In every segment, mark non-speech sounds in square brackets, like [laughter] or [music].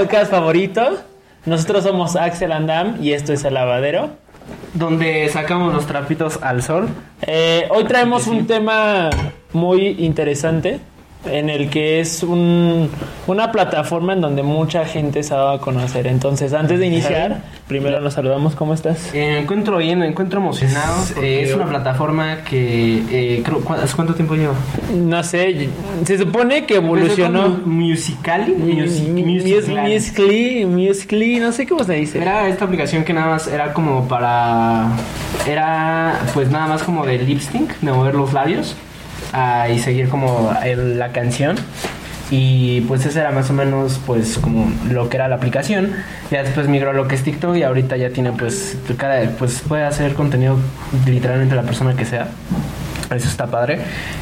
podcast favorito. Nosotros somos Axel Andam y esto es El Lavadero. Donde sacamos los trapitos al sol. Eh, hoy traemos un tema muy interesante en el que es un, una plataforma en donde mucha gente se va a conocer. Entonces, antes de iniciar, primero nos saludamos. ¿Cómo estás? Eh, me encuentro bien, me encuentro emocionado. Eh, es una plataforma que... Eh, creo, ¿cu- ¿Hace cuánto tiempo lleva? No sé, se supone que evolucionó. Musically. Music- Musical.ly. Musically, Musically, no sé cómo se dice. Era esta aplicación que nada más era como para... Era pues nada más como de lip sync, de mover los labios ah, y seguir como el- la canción. Y pues ese era más o menos pues como lo que era la aplicación. Ya después migró a lo que es TikTok y ahorita ya tiene pues cada pues puede hacer contenido literalmente la persona que sea. Eso está padre.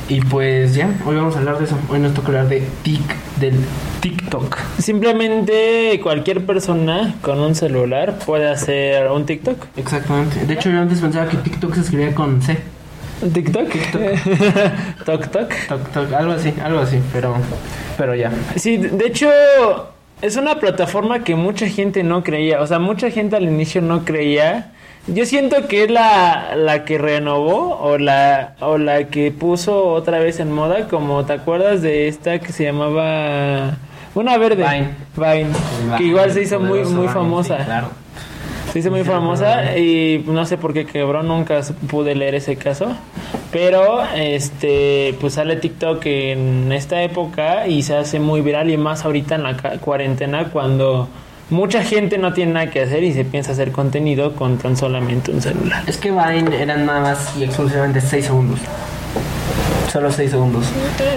Y pues ya, hoy vamos a hablar de eso. Hoy nos toca hablar de Tik, del TikTok. Simplemente cualquier persona con un celular puede hacer un TikTok. Exactamente. De hecho, yo antes pensaba que TikTok se escribía con C. ¿Un TikTok? [laughs] Tok Tok. Tok, tok, algo así, algo así, pero, pero ya. Sí, de hecho, es una plataforma que mucha gente no creía. O sea, mucha gente al inicio no creía. Yo siento que es la, la que renovó o la, o la que puso otra vez en moda. Como te acuerdas de esta que se llamaba. Una verde. Vine. Vine. Que igual se hizo muy, muy Vine, famosa. sí, claro. Se hizo muy famosa y no sé por qué quebró, nunca pude leer ese caso. Pero este pues sale TikTok en esta época y se hace muy viral y más ahorita en la cuarentena cuando mucha gente no tiene nada que hacer y se piensa hacer contenido con tan solamente un celular. Es que Vine eran nada más y exclusivamente 6 segundos. Solo 6 segundos.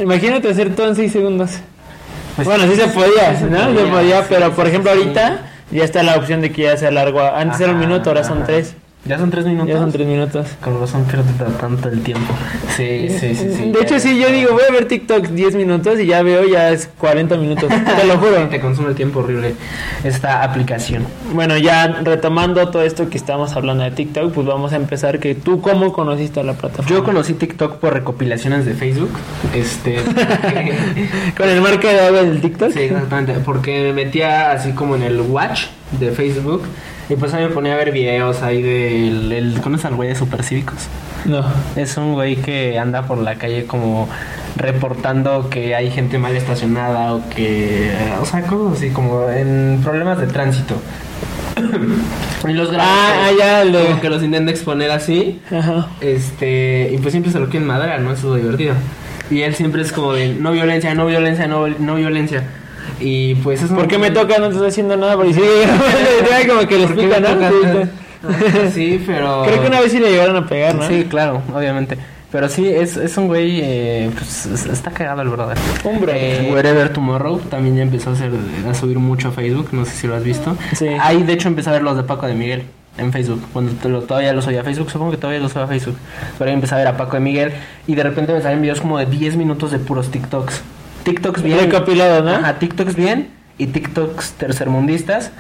Imagínate hacer todo en 6 segundos. Pues bueno, sí se podía, sí se ¿no? Se podía, pero por ejemplo ahorita ya está la opción de que ya sea largo. Antes era un minuto, ahora son ajá. 3. Ya son 3 minutos. Ya son 3 minutos. Con razón pierde tanto el tiempo. Sí, sí, sí, sí. de hecho, sí, yo digo, voy a ver TikTok 10 minutos y ya veo, ya es 40 minutos. [laughs] Te lo juro. Te consume el tiempo horrible esta aplicación. Bueno, ya retomando todo esto que estamos hablando de TikTok, pues vamos a empezar. que ¿Tú cómo conociste a la plataforma? Yo conocí TikTok por recopilaciones de Facebook. Este. [laughs] ¿Con el marca de agua del TikTok? Sí, exactamente. Porque me metía así como en el watch de Facebook. Y pues ahí me ponía a ver videos ahí del. El, ¿Conoces al güey de Supercívicos? No. Es un güey que anda por la calle como reportando que hay gente mal estacionada o que. O sea, cosas así como en problemas de tránsito. [coughs] y los graba. Ah, ah, ya, Como que los intenta exponer así. Ajá. Este, y pues siempre se lo quieren madrear, ¿no? Eso es lo divertido. Y él siempre es como de no violencia, no violencia, no, no violencia. Y pues es ¿Por qué me toca? No te estoy haciendo nada. Porque sí, [laughs] [laughs] como que le ¿Por qué explica, ¿no? toca? Sí, pero. Creo que una vez sí le llegaron a pegar, ¿no? Sí, claro, obviamente. Pero sí, es, es un güey, eh, pues es- está cagado el brother. Hombre. Eh, Wherever Tomorrow también ya empezó a, hacer, a subir mucho a Facebook, no sé si lo has visto. Sí. Ahí de hecho empecé a ver los de Paco de Miguel en Facebook, cuando te lo- todavía lo subía a Facebook, supongo que todavía lo subía a Facebook. Pero ahí empecé a ver a Paco de Miguel y de repente me salen videos como de 10 minutos de puros TikToks. TikToks bien. Recopilado, ¿no? Ajá, TikToks bien y TikToks tercermundistas.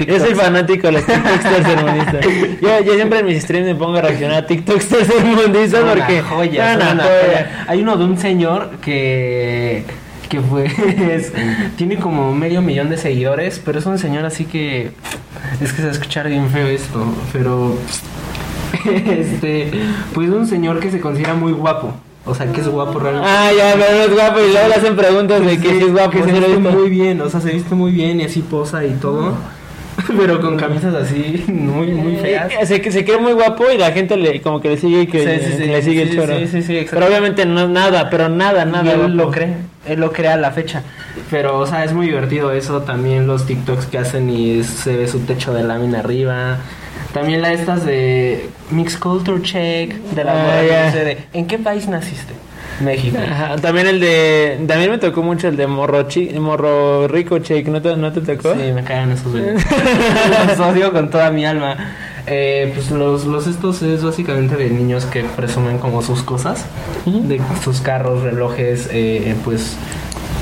y Yo soy fanático de los TikToks tercermundistas. Yo, yo siempre en mis streams me pongo a reaccionar a TikToks tercermundistas porque joya, son son una una joya. joya. Hay uno de un señor que que fue [laughs] es- tiene como medio millón de seguidores, pero es un señor así que es que se va a escuchar bien feo esto, pero [laughs] este pues un señor que se considera muy guapo. O sea, que es guapo realmente. Ah, ya, pero es guapo y luego le hacen preguntas de que si es guapo. que se viste muy bien, o sea, se viste muy bien y así posa y todo. [laughs] Pero con camisas así muy muy feas. Eh, Se, se cree muy guapo y la gente le como que le sigue que Sí, sí, sí, le sigue el choro. sí, sí, sí, exacto. pero obviamente no nada, pero nada, nada. y él guapo. lo cree, él lo crea a la fecha. Pero, o sea, es muy divertido eso. También los TikToks que hacen y se ve su techo de lámina arriba. También la estas de Mix Culture Check, de la Ah, que ya. dice de ¿En qué país naciste? México. Ajá, también el de también me tocó mucho el de morro chi, morro rico check, ¿no te, no te tocó? Sí, me cagan esos videos. [laughs] los odio con toda mi alma. Eh, pues los, los estos es básicamente de niños que presumen como sus cosas, de sus carros, relojes, eh, pues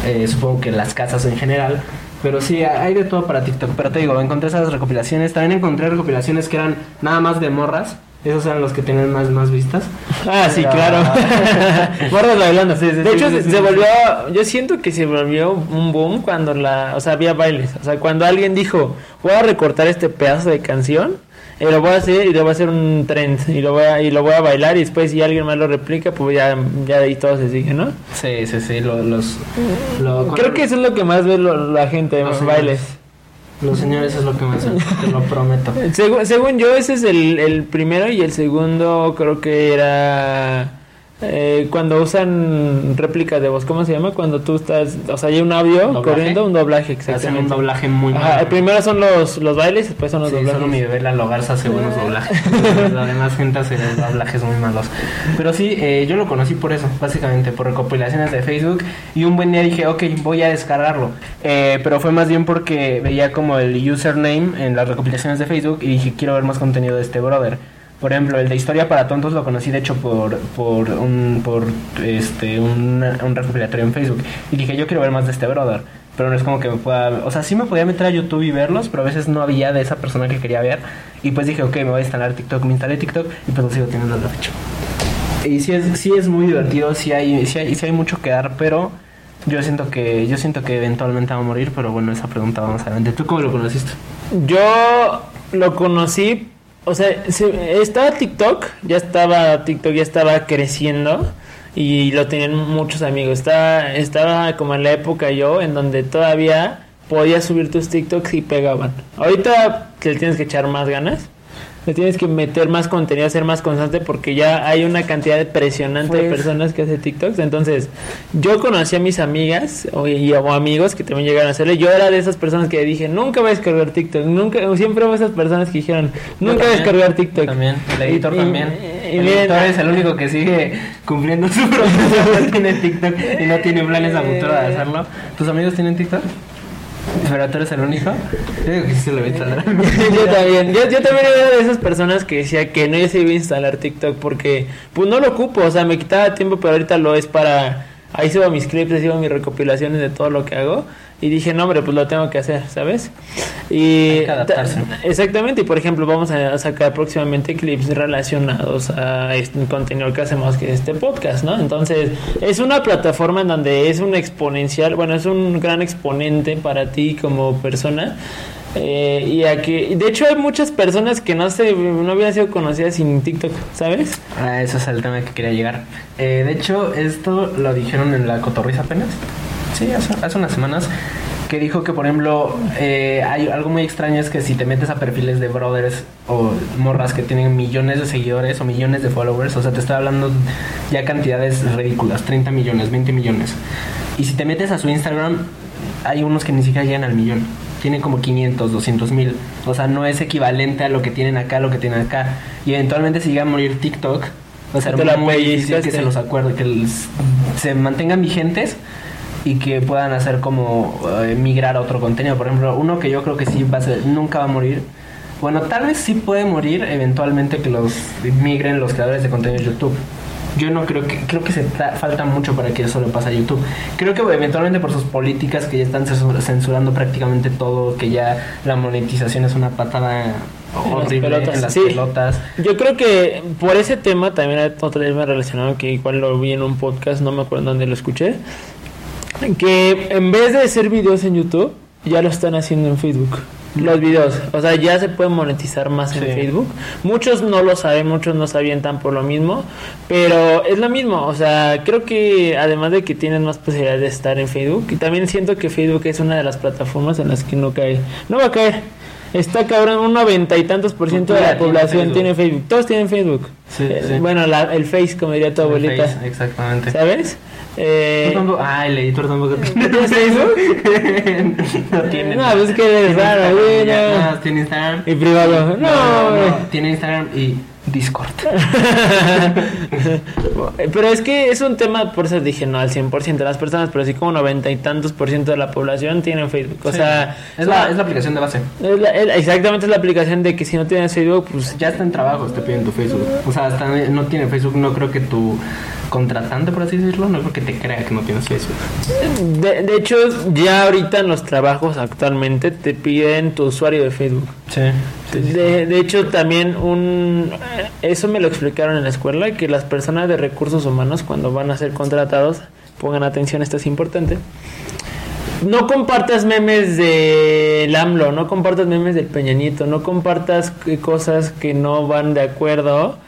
eh, supongo que las casas en general. Pero sí, hay de todo para TikTok. Pero te digo, encontré esas recopilaciones. También encontré recopilaciones que eran nada más de morras. Esos eran los que tenían más, más vistas. Ah, sí, Pero- claro. [laughs] Morras bailando. Sí, sí, de sí, hecho, sí, se, se volvió. Yo siento que se volvió un boom cuando la. O sea, había bailes. O sea, cuando alguien dijo, voy a recortar este pedazo de canción. Y lo voy a hacer y lo voy a hacer un trend. Y lo voy a, y lo voy a bailar. Y después, si alguien más lo replica, pues ya, ya de ahí todo se sigue, ¿no? Sí, sí, sí, lo- los... lo- Creo que eso es lo que más ve lo- la gente, Los bailes. Los señores es lo que más te lo prometo. [laughs] Según, según yo, ese es el, el primero y el segundo creo que era eh, cuando usan réplicas de voz. ¿Cómo se llama? Cuando tú estás, o sea, hay un audio ¿Doblaje? corriendo, un doblaje, Hacen un exactamente. doblaje muy Ajá, malo. el primero son los, los bailes, después son los Sí, doblajes. solo mi bebé Lalo Garza hace buenos doblajes. La demás gente hace doblajes muy malos. Pero sí, eh, yo lo conocí por eso, básicamente, por recopilaciones de Facebook. Y un buen día dije, ok, voy a descargarlo. Eh, pero fue más bien porque veía como el username en las recopilaciones de Facebook y dije, quiero ver más contenido de este brother. Por ejemplo, el de Historia para Tontos lo conocí de hecho por, por, un, por este, un, un recopilatorio en Facebook. Y dije, yo quiero ver más de este brother. Pero no es como que me pueda... O sea, sí me podía meter a YouTube y verlos, pero a veces no había de esa persona que quería ver. Y pues dije, ok, me voy a instalar TikTok. Me instalé TikTok y pues lo sigo teniendo la fecha. Y sí es, sí es muy divertido, sí hay, sí, hay, sí hay mucho que dar, pero yo siento que yo siento que eventualmente va a morir. Pero bueno, esa pregunta vamos adelante. ¿Tú cómo lo conociste? Yo lo conocí, o sea, se- estaba TikTok, ya estaba TikTok, ya estaba creciendo y lo tenían muchos amigos. Estaba, estaba como en la época yo, en donde todavía podías subir tus TikToks y pegaban. Ahorita te tienes que echar más ganas. Tienes que meter más contenido, ser más constante porque ya hay una cantidad impresionante de Pues- personas que hacen TikToks. Entonces, yo conocí a mis amigas o, y, o amigos que también llegaron a hacerle. Yo era de esas personas que dije, nunca voy a descargar TikTok. Nunca, siempre hubo esas personas que dijeron, nunca voy a descargar TikTok. También, el editor Y- también. y- y el miren, editor es el único que sigue cumpliendo su [laughs] profesión. no tiene TikTok y no tiene planes a futuro de hacerlo. ¿Tus amigos tienen TikTok? Pero tú eres el único. Yo digo que sí se lo voy a instalar. [laughs] yo también, yo, yo también era de esas personas que decía que no se iba a instalar TikTok porque pues no lo ocupo, o sea, me quitaba tiempo, pero ahorita lo es para ahí subo mis clips, ahí subo mis recopilaciones de todo lo que hago y dije, "No, hombre, pues lo tengo que hacer", ¿sabes? Y Hay que adaptarse. ta- exactamente, y por ejemplo, vamos a sacar próximamente clips relacionados a este contenido que hacemos que es este podcast, ¿no? Entonces, es una plataforma en donde es un exponencial, bueno, es un gran exponente para ti como persona. Eh, y aquí, de hecho hay muchas personas que no se no habían sido conocidas sin TikTok, ¿sabes? Ah, eso es el tema que quería llegar. Eh, de hecho, esto lo dijeron en la cotorriza apenas. Sí, hace, hace unas semanas. Que dijo que, por ejemplo, eh, hay algo muy extraño es que si te metes a perfiles de brothers o morras que tienen millones de seguidores o millones de followers, o sea, te estoy hablando ya cantidades ridículas, 30 millones, 20 millones. Y si te metes a su Instagram, hay unos que ni siquiera llegan al millón. Tienen como 500, 200 mil. O sea, no es equivalente a lo que tienen acá, a lo que tienen acá. Y eventualmente si llega a morir TikTok, sea, Te la muy difícil que se los acuerde, que les- se mantengan vigentes y que puedan hacer como eh, migrar a otro contenido. Por ejemplo, uno que yo creo que sí va a ser, nunca va a morir. Bueno, tal vez sí puede morir eventualmente que los migren los creadores de contenido de YouTube. Yo no creo que creo que se ta- falta mucho para que eso le pase a YouTube. Creo que eventualmente por sus políticas que ya están censur- censurando prácticamente todo, que ya la monetización es una patada En las horrible pelotas, en las sí. pelotas. Yo creo que por ese tema también hay otro tema relacionado que igual lo vi en un podcast, no me acuerdo dónde lo escuché, que en vez de hacer videos en YouTube, ya lo están haciendo en Facebook. Los videos, o sea, ya se pueden monetizar más en. Facebook. Muchos no lo saben, muchos no se avientan por lo mismo, pero es lo mismo, o sea, creo que además de que tienen más posibilidades de estar en Facebook, y también siento que Facebook es una de las plataformas en las que no cae, no va a caer. Está cabrón, un noventa y tantos por ciento de la tiene población Facebook. tiene Facebook. Todos tienen Facebook. Sí, Eh, sí. Bueno, la- el Face, como diría tu abuelita. Face, exactamente. ¿Sabes? Eh, Tú tampoco- Ah, el editor tampoco tiene ¿Tienes Facebook? no tiene. No, pues que eres Tiene raro, güey, no. no, tiene Instagram. Y privado. No, güey. tiene Instagram y Discord. [laughs] pero es que es un tema, por eso dije no al 100% de las personas, pero sí como noventa y tantos por ciento de la población tienen Facebook. O Sí. sea, es la, es la aplicación de base. es la- es exactamente es la aplicación de que si no tienes Facebook, pues Ya está en trabajo, te piden tu Facebook. O sea, hasta no tiene Facebook, no creo que tu contratante, por así decirlo, no creo que te crea que no tienes Facebook. De, de hecho, ya ahorita en los trabajos actualmente te piden tu usuario de Facebook. Sí. De, de hecho, también un eso me lo explicaron en la escuela, que las personas de recursos humanos cuando van a ser contratados, pongan atención, esto es importante. No compartas memes del AMLO, no compartas memes del Peña Nieto, no compartas eh, cosas que no van de acuerdo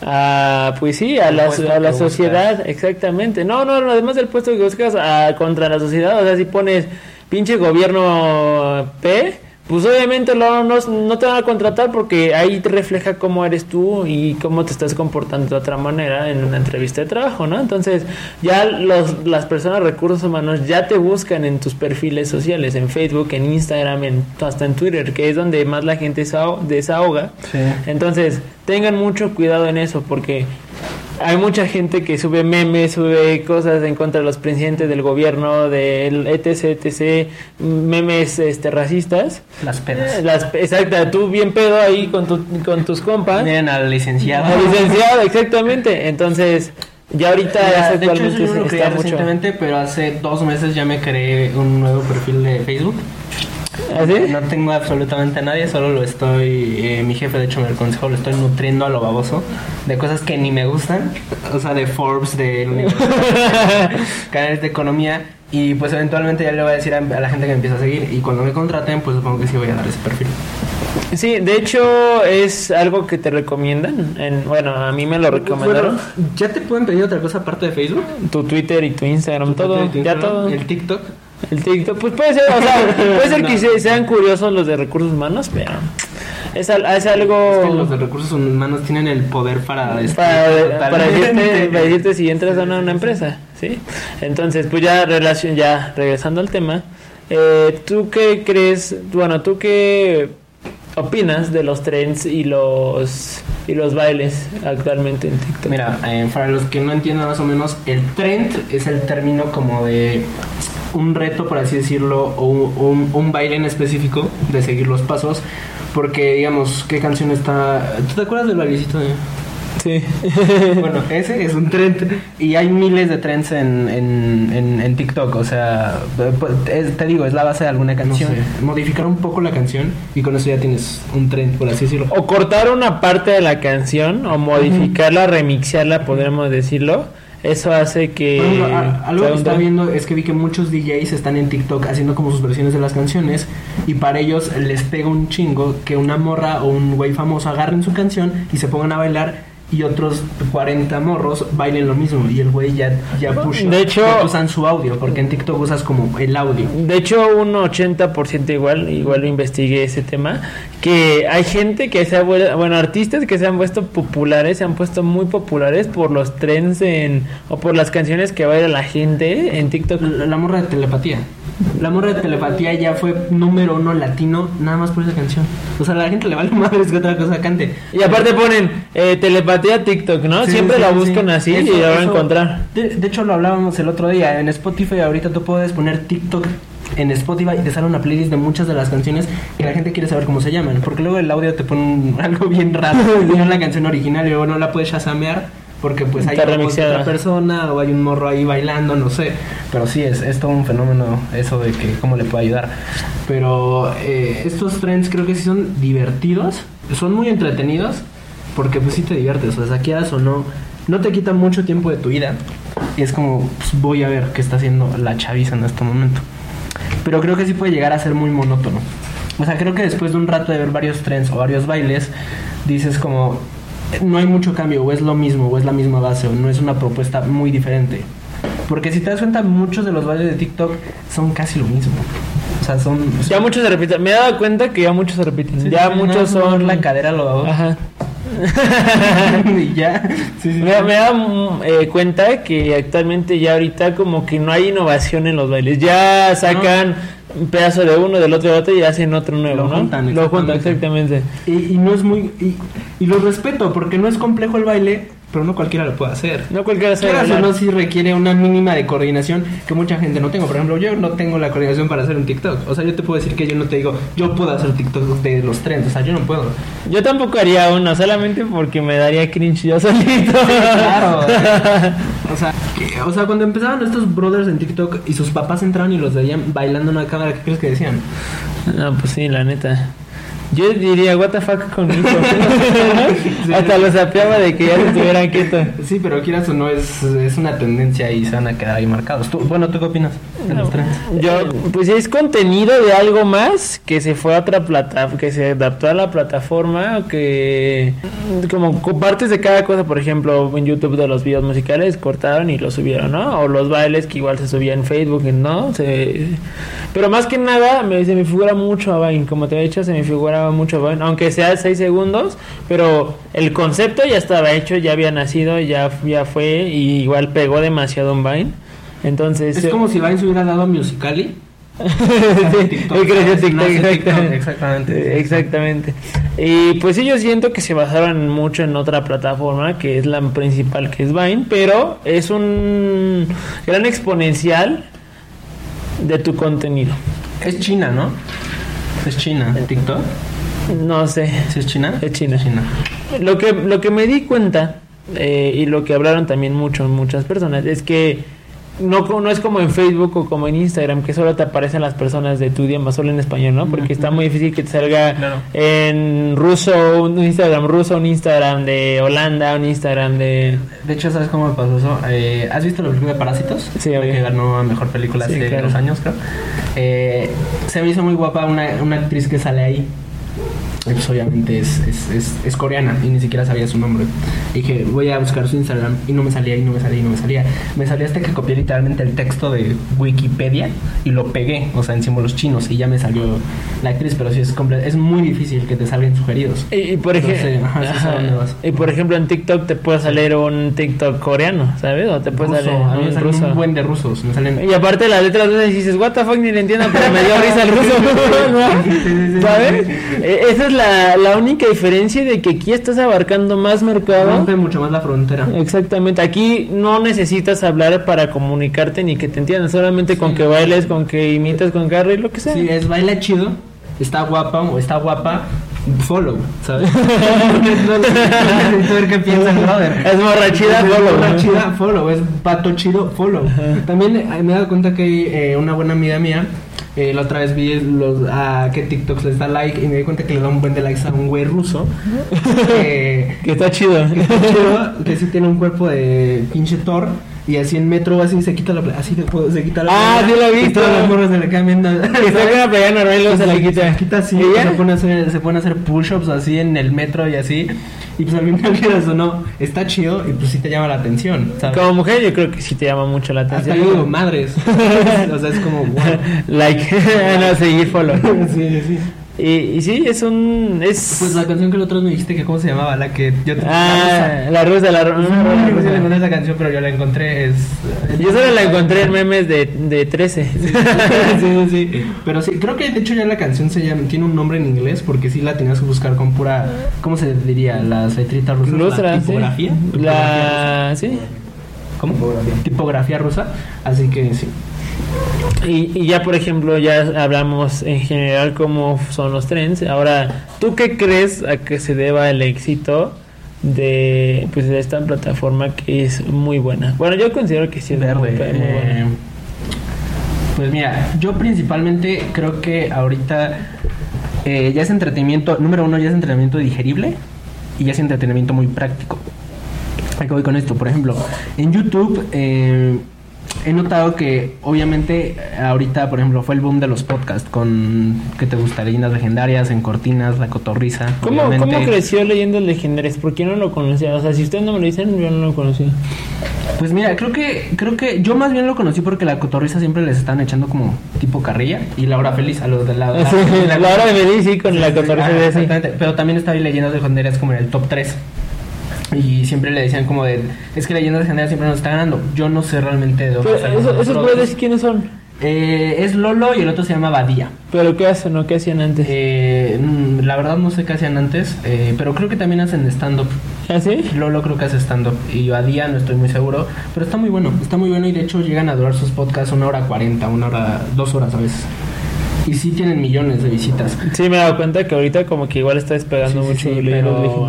a, pues sí, a la, a la sociedad, exactamente. No, no, no, además del puesto que buscas a, contra la sociedad, o sea, si pones pinche gobierno P, pues obviamente no, no, no te van a contratar porque ahí te refleja cómo eres tú y cómo te estás comportando de otra manera en una entrevista de trabajo, ¿no? Entonces, ya los, las personas de recursos humanos ya te buscan en tus perfiles sociales, en Facebook, en Instagram, en, hasta en Twitter, que es donde más la gente desaho- desahoga. Sí. Entonces, tengan mucho cuidado en eso porque hay mucha gente que sube memes, sube cosas en contra de los presidentes del gobierno, del etc, etc, memes este, racistas. Las pedas. Las, exacto, tú bien pedo ahí con, tu, con tus compas. Miren al licenciado. Al licenciado, exactamente. Entonces, ya ahorita eso de hecho, eso yo lo creé mucho. recientemente, pero hace dos meses ya me creé un nuevo perfil de Facebook. ¿Así? No tengo absolutamente a nadie, solo lo estoy. eh, mi jefe, de hecho, me aconsejó, lo estoy nutriendo a lo baboso de cosas que ni me gustan, o sea, de Forbes, de [laughs] canales de economía. Y pues eventualmente ya le voy a decir a, a la gente que me empieza a seguir. Y cuando me contraten, pues supongo que sí voy a dar ese perfil. Sí, de hecho es algo que te recomiendan. En, bueno, a mí me lo recomendaron. Bueno, ¿Ya te pueden pedir otra cosa aparte de Facebook? tu Twitter y tu Instagram, todo, ya todo. El TikTok. El TikTok, pues puede ser, o sea, puede ser que No. sean curiosos los de recursos humanos, pero es, al- es algo Es que los de recursos humanos tienen el poder para para, para decirte, para decirte si entras a una, una empresa, ¿sí? Entonces, pues ya relación, ya regresando al tema, eh, ¿tú qué crees, bueno, tú qué opinas de los trends y los y los bailes actualmente en TikTok? Mira, eh, para los que no entiendan más o menos, el trend es el término como de un reto, por así decirlo, o un, un- baile en específico de seguir los pasos. Porque, digamos, ¿qué canción está...? ¿Tú te acuerdas del bailecito de...? Sí. Bueno, ese es un trend y hay miles de trends en, en, en, en TikTok, o sea, es- te digo, es la base de alguna canción. Modificar un poco la canción y con eso ya tienes un trend, por así decirlo. o cortar una parte de la canción o modificarla, remixarla, podríamos decirlo. Eso hace que Por ejemplo, a- algo que trend. viendo es que vi que muchos DJs están en TikTok haciendo como sus versiones de las canciones y para ellos les pega un chingo que una morra o un güey famoso agarren su canción y se pongan a bailar y otros 40 morros bailen lo mismo y el güey ya, ya push De hecho- ya usan su audio porque en TikTok usas como el audio. De hecho, un 80% igual, igual lo investigué ese tema, que hay gente que se ha vuelto, bueno, artistas que se han puesto populares, se han puesto muy populares por los trends en, o por las canciones que baila la gente en TikTok. La, la morra de telepatía. La morra de telepatía ya fue número uno latino nada más por esa canción. O sea, a la gente le vale [laughs] madres que otra cosa cante. Y aparte ponen eh, telepatía TikTok, ¿no? Sí, Siempre sí, la buscan así Eso- y la van a encontrar. De, de hecho, lo hablábamos el otro día. En Spotify, ahorita tú puedes poner TikTok en Spotify y te sale una playlist de muchas de las canciones que la gente quiere saber cómo se llaman. Porque luego el audio te pone [laughs] algo bien raro. y no la canción original y luego no la puedes chasamear. Porque pues hay otra persona o hay un morro ahí bailando, no sé. Pero sí, es, es todo un fenómeno eso de que cómo le puede ayudar. Pero eh, estos trends creo que sí son divertidos, son muy entretenidos, porque pues sí te diviertes, o sea, quieras o no, no te quita mucho tiempo de tu vida. Y es como, pues, voy a ver qué está haciendo la chaviza en este momento. Pero creo que sí puede llegar a ser muy monótono. O sea, creo que después de un rato de ver varios trends o varios bailes, dices como, no hay mucho cambio, o es lo mismo, o es la misma base, o no es una propuesta muy diferente. Porque si te das cuenta, muchos de los bailes de TikTok son casi lo mismo. O sea, son... Ya muchos se repiten. Me he dado cuenta que ya muchos se repiten. Sí, ya muchos son la cadera lo hago. Ajá. [laughs] y ya. Sí, sí, Me, dado mm, eh, cuenta que actualmente ya ahorita como que no hay innovación en los bailes. Ya sacan un pedazo de uno, del otro de otro y hacen otro nuevo, Lo ¿no? juntan, Lo juntan, exactamente. exactamente. Y, y no es muy... Y, y lo respeto, porque no es complejo el baile, pero no cualquiera lo puede hacer. No cualquiera sabe Quieras o bailar. no, sí requiere una mínima de coordinación que mucha gente no tengo. Por ejemplo, yo no tengo la coordinación para hacer un TikTok. O sea, yo te puedo decir que yo no te digo, yo puedo hacer TikTok de los trends. O sea, yo no puedo. Yo tampoco haría uno, solamente porque me daría cringe yo solito. claro. [laughs] O sea, que- o sea, cuando empezaban estos brothers en TikTok y sus papás entraban y los veían bailando en una cámara, ¿qué crees que decían? no, pues sí, la neta. Yo diría, what the fuck con mi hijo. [laughs] [laughs] Hasta lo sapeaba de que ya se estuvieran quietos. Sí, pero quieras o no, es, es una tendencia y se van a quedar ahí marcados. Tú- bueno, ¿tú qué opinas de los? Yo, pues es contenido de algo más que se fue a otra plataforma, que se adaptó a la plataforma, o que como co- partes de cada cosa, por ejemplo, en YouTube de los videos musicales cortaron y los subieron, ¿no? O los bailes que igual se subían en Facebook, ¿no? Se... Pero más que nada me, se me figura mucho a Vine, como te he dicho, se me mucho Vine, aunque sea 6 segundos, pero el concepto ya estaba hecho, ya había nacido, ya, ya fue, y igual pegó demasiado en Vine. Entonces, Es eh, como si Vine se hubiera dado a Musicali. [laughs] Sí, TikTok, él creció ¿sabes? TikTok, Nace TikTok, exactamente. exactamente. Exactamente. Y pues sí, yo siento que se basaron mucho en otra plataforma que es la principal, que es Vine, pero es un gran exponencial de tu contenido. Es China, ¿no? Es China. TikTok. [laughs] No sé. ¿Sí es China? Es China. China. Lo que, lo que me di cuenta, eh, y lo que hablaron también mucho muchas personas, es que no, no es como en Facebook o como en Instagram, que solo te aparecen las personas de tu idioma, solo en español, ¿no? Porque está muy difícil que te salga Claro. en ruso, un Instagram ruso, un Instagram de Holanda, un Instagram de... De hecho, ¿sabes cómo me pasó eso? Eh, ¿Has visto la película de Parásitos? Sí, La que ganó a Mejor Película Sí, hace claro. dos años, creo. Eh, se me hizo muy guapa una, una actriz que sale ahí. Y pues obviamente es, es, es, es coreana y ni siquiera sabía su nombre. Y dije, voy a buscar su Instagram y no me salía, y no me salía, y no me salía. Me salía hasta que copié literalmente el texto de Wikipedia y lo pegué, o sea, en símbolos chinos y ya me salió la actriz, pero sí es es muy difícil que te salgan sugeridos. Y, y por ejemplo, sí y por ejemplo en TikTok te puede salir un TikTok coreano, ¿sabes? O te puede Ruso, salir un salen ruso. un buen de rusos, me salen Y aparte las letras veces dices, what the fuck, ni le entiendo, pero me dio risa el ruso. [laughs] ¿no? [laughs] ¿Sabes? Esa es la, la única diferencia de que aquí estás abarcando más mercado. rompe mucho más la frontera. Exactamente, aquí no necesitas hablar para comunicarte ni que te entiendan, solamente con que bailes, con que imitas con Carrie, lo que sea. Si es baila chido, está guapa o está guapa, follow, ¿sabes? no necesito ver qué piensa el brother. Es morra chida, Es follow. morra chida, follow. Es pato chido, follow. También eh, me he dado cuenta que hay eh, una buena amiga mía. eh, la otra vez vi los, a qué TikToks les da like y me di cuenta que le da un buen de likes a un güey ruso. eh, Que está chido. que está chido, que sí tiene un cuerpo de pinche Thor. Y así en metro, así se quita la pla- así se quita la Ah, playera, sí lo he y visto. todos los morros se le viendo. Que está con una playera normal y luego se la quita. Se quita así, ¿Y se pone a hacer, se pone a hacer push-ups así en el metro y así. Y pues al final quieras o no, está chido y pues sí te llama la atención, ¿sabes? Como mujer yo creo que sí te llama mucho la Hasta atención. yo digo, madres. [laughs] o sea, es como, wow. like, [laughs] no, seguir follow. [laughs] sí, sí, sí. Y, y sí, es un... Es... Pues la canción que el otro me dijiste que cómo se llamaba, la que yo te ah, la rusa, la rusa. No sé si le encontré esa canción, pero yo la encontré. Es... Yo solo la encontré en memes de, de 13. sí, sí, sí. Pero sí, creo que de hecho ya la canción se llama, tiene un nombre en inglés porque sí la tenías que buscar con pura, ¿cómo se diría? Las letritas rusas. Lustra, la sí. tipografía. La... Sí. ¿Cómo? Tipografía rusa. Así que sí. Y, y ya, por ejemplo, ya hablamos en general cómo son los trends. Ahora, ¿tú qué crees a que se deba el éxito de, pues, de esta plataforma que es muy buena? Bueno, yo considero que sí es muy, Verde. muy eh, buena. pues mira, yo principalmente creo que ahorita eh, ya es entretenimiento, número uno, ya es entretenimiento digerible y ya es entretenimiento muy práctico. ¿A qué voy con esto? Por ejemplo, en YouTube eh, he notado que obviamente ahorita, por ejemplo, fue el boom de los podcasts con, ¿qué te gusta? Leyendas legendarias, en cortinas, la cotorriza. ¿Cómo, obviamente. ¿Cómo creció Leyendas Legendarias? ¿Por qué no lo conocía? O sea, si ustedes no me lo dicen, yo no lo conocía. Pues mira, creo que creo que yo más bien lo conocí porque la cotorriza siempre les están echando como tipo carrilla y la hora feliz a los de la, la hora de medir, sí, con la cotorriza exactamente. Pero también estaba leyendas legendarias como en el top 3. Y siempre le decían como de, es que leyendas legendarias siempre nos está ganando. Yo no sé realmente de dónde los ¿Esos brothers quiénes son? Eh, es Lolo y el otro se llama Badía. ¿Pero qué hacen o qué hacían antes? Eh, mm, la verdad no sé qué hacían antes, eh, pero creo que también hacen stand-up. ¿Ah, sí? Lolo creo que hace stand-up y Badía no estoy muy seguro, pero está muy bueno, está muy bueno y de hecho llegan a durar sus podcasts una hora cuarenta, una hora, dos horas a veces. Y sí tienen millones de visitas. Sí, me he dado cuenta que ahorita como que igual está despegando Sí, sí, mucho sí, Leyendas pero,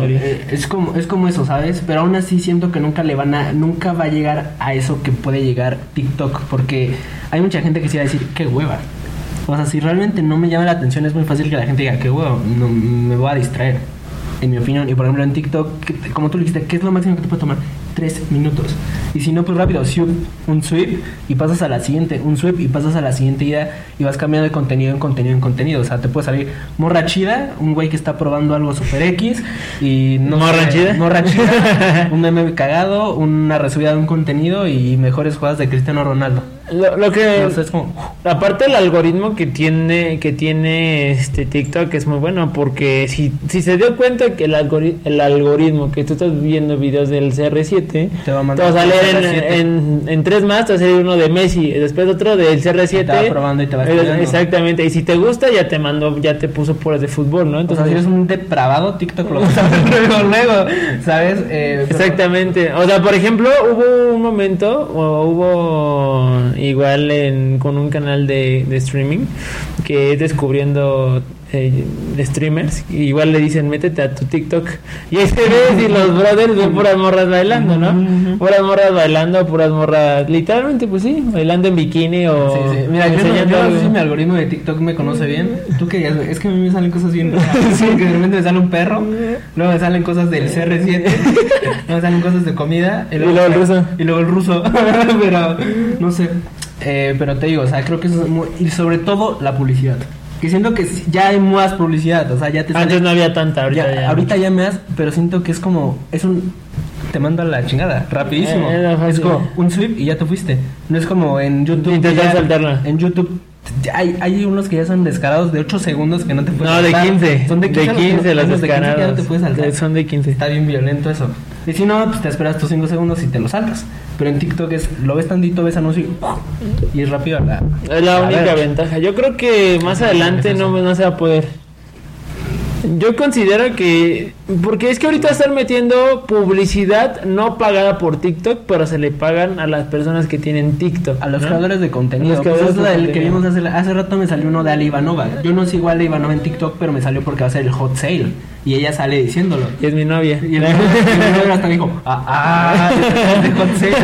es como es como eso, ¿sabes? Pero aún así siento que nunca le van a nunca va a llegar a eso que puede llegar TikTok porque hay mucha gente que se va a decir qué hueva. O sea, si realmente no me llama la atención, es muy fácil que la gente diga que, wow, no, me voy a distraer. En mi opinión. Y por ejemplo, en TikTok, ¿qué- como tú le dijiste, ¿qué es lo máximo que te puede tomar? Tres minutos. Y si no, pues rápido, un sweep y pasas a la siguiente, un sweep y pasas a la siguiente idea y vas cambiando de contenido en contenido en contenido. O sea, te puede salir morra chida, un güey que está probando algo super X y no ¿Morra sé, chida? morra chida, [laughs] un meme cagado, una resubida de un contenido y mejores jugadas de Cristiano Ronaldo. Lo, lo que... O sea, es como, Aparte el algoritmo que tiene que tiene este TikTok es muy bueno porque si, si se dio cuenta que el, algori- el algoritmo que tú estás viendo videos del CR7 Te va a te mandar va a salir en, CR7. en, en tres más te va a salir uno de Messi después otro del CR7 Y te va probando y te va exactamente y si te gusta ya te mandó ya te puso puras de fútbol no o sea, entonces si eres un depravado, TikTok lo [laughs] luego, luego, ¿sabes? Eh, Exactamente. O sea, por ejemplo, hubo un momento, o hubo igual en, con un canal de, de streaming que es descubriendo eh, streamers. y igual le dicen, métete a tu TikTok. Y ahí se ve si los brothers ven puras morras bailando, ¿no? Puras morras bailando, puras morras, literalmente, pues sí, bailando en bikini o Sí, sí. Mira, yo no, enseñando yo no sé algo. si mi algoritmo de TikTok me conoce bien. ¿Tú qué dirías? Es que a mí me salen cosas bien [laughs] raras. Sí, que de repente me sale un perro, luego me salen cosas del CR7, [laughs] luego me salen cosas de comida. Y luego el ruso. Y luego el ruso. [laughs] pero, no sé. Eh, pero te digo, o sea, creo que eso es muy... Y sobre todo, la publicidad. Que siento que ya hay más publicidad, o sea, ya te sale- Antes no había tanta, ahorita ya, ya. ahorita ya me has, pero siento que es como, es un, te manda a la chingada, rapidísimo. Eh, era es como un sweep y ya te fuiste. No es como en YouTube. Ya- saltarla. En YouTube hay, hay unos que ya son descarados de 8 segundos que no te puedes No, de saltar. 15. Son de 15, de 15 las unos de 15 que ya no te puedes saltar. Son de 15. Está bien violento eso. Y si no, pues te esperas tus 5 segundos y te lo saltas. Pero en TikTok es, lo ves tantito, ves anuncio y, y es rápido la... Es la a única ver. ventaja. Yo creo que más adelante no, no se va a poder. Yo considero que. Porque es que ahorita están metiendo publicidad no pagada por TikTok, pero se le pagan a las personas que tienen TikTok. A los ¿no? creadores de contenido. Pues creadores es de la del que vimos hace, hace rato me salió uno de Ali Ivanova. Yo no sigo a Ali Ivanova en TikTok, pero me salió porque va a ser el hot sale. Y ella sale diciéndolo. Y es mi novia. Y el novio hasta dijo, ah, ah, el hot sale.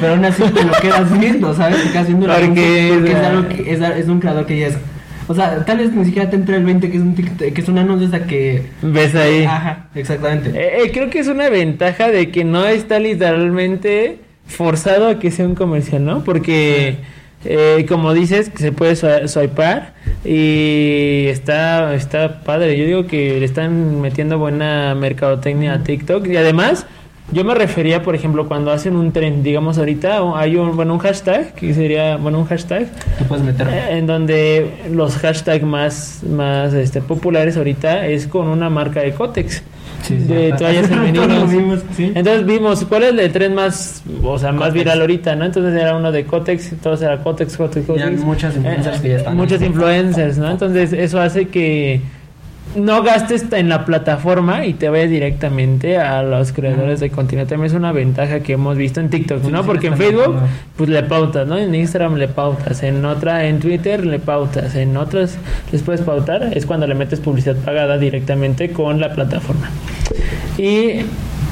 Pero aún así te lo quedas viendo, ¿sabes? Te quedas viendo Porque porque es algo que, es, es de un creador que ya es. O sea, tal vez ni siquiera te entra el 20 que es un, que es un anuncio hasta que. Ves ahí. Ajá, exactamente. Eh, eh, creo que es una ventaja de que no está literalmente forzado a que sea un comercial, ¿no? Porque, eh, como dices, que se puede swi- swipear y está, está padre. Yo digo que le están metiendo buena mercadotecnia a TikTok y además... Yo me refería, por ejemplo, cuando hacen un trend, digamos ahorita, hay un, bueno, un hashtag, que sería, bueno, un hashtag, Tú puedes meter. eh, en donde los hashtags más, más este, populares ahorita es con una marca de Cotex. Sí, sí. de toallas [laughs] Todos femeninas. lo vimos, sí. Entonces vimos cuál es el tren más, o sea, más Cotex. viral ahorita, ¿no? Entonces era uno de Cotex, todos era Cotex, Cotex, Ya Cotex. muchas influencers que ya están. Muchos influencers, ¿no? Entonces eso hace que no gastes en la plataforma y te vayas directamente a los creadores de contenido. También es una ventaja que hemos visto en TikTok, ¿no? Porque en Facebook, pues le pautas, ¿no? En Instagram le pautas, en otra, en Twitter le pautas, en otras les puedes pautar. Es cuando le metes publicidad pagada directamente con la plataforma. Y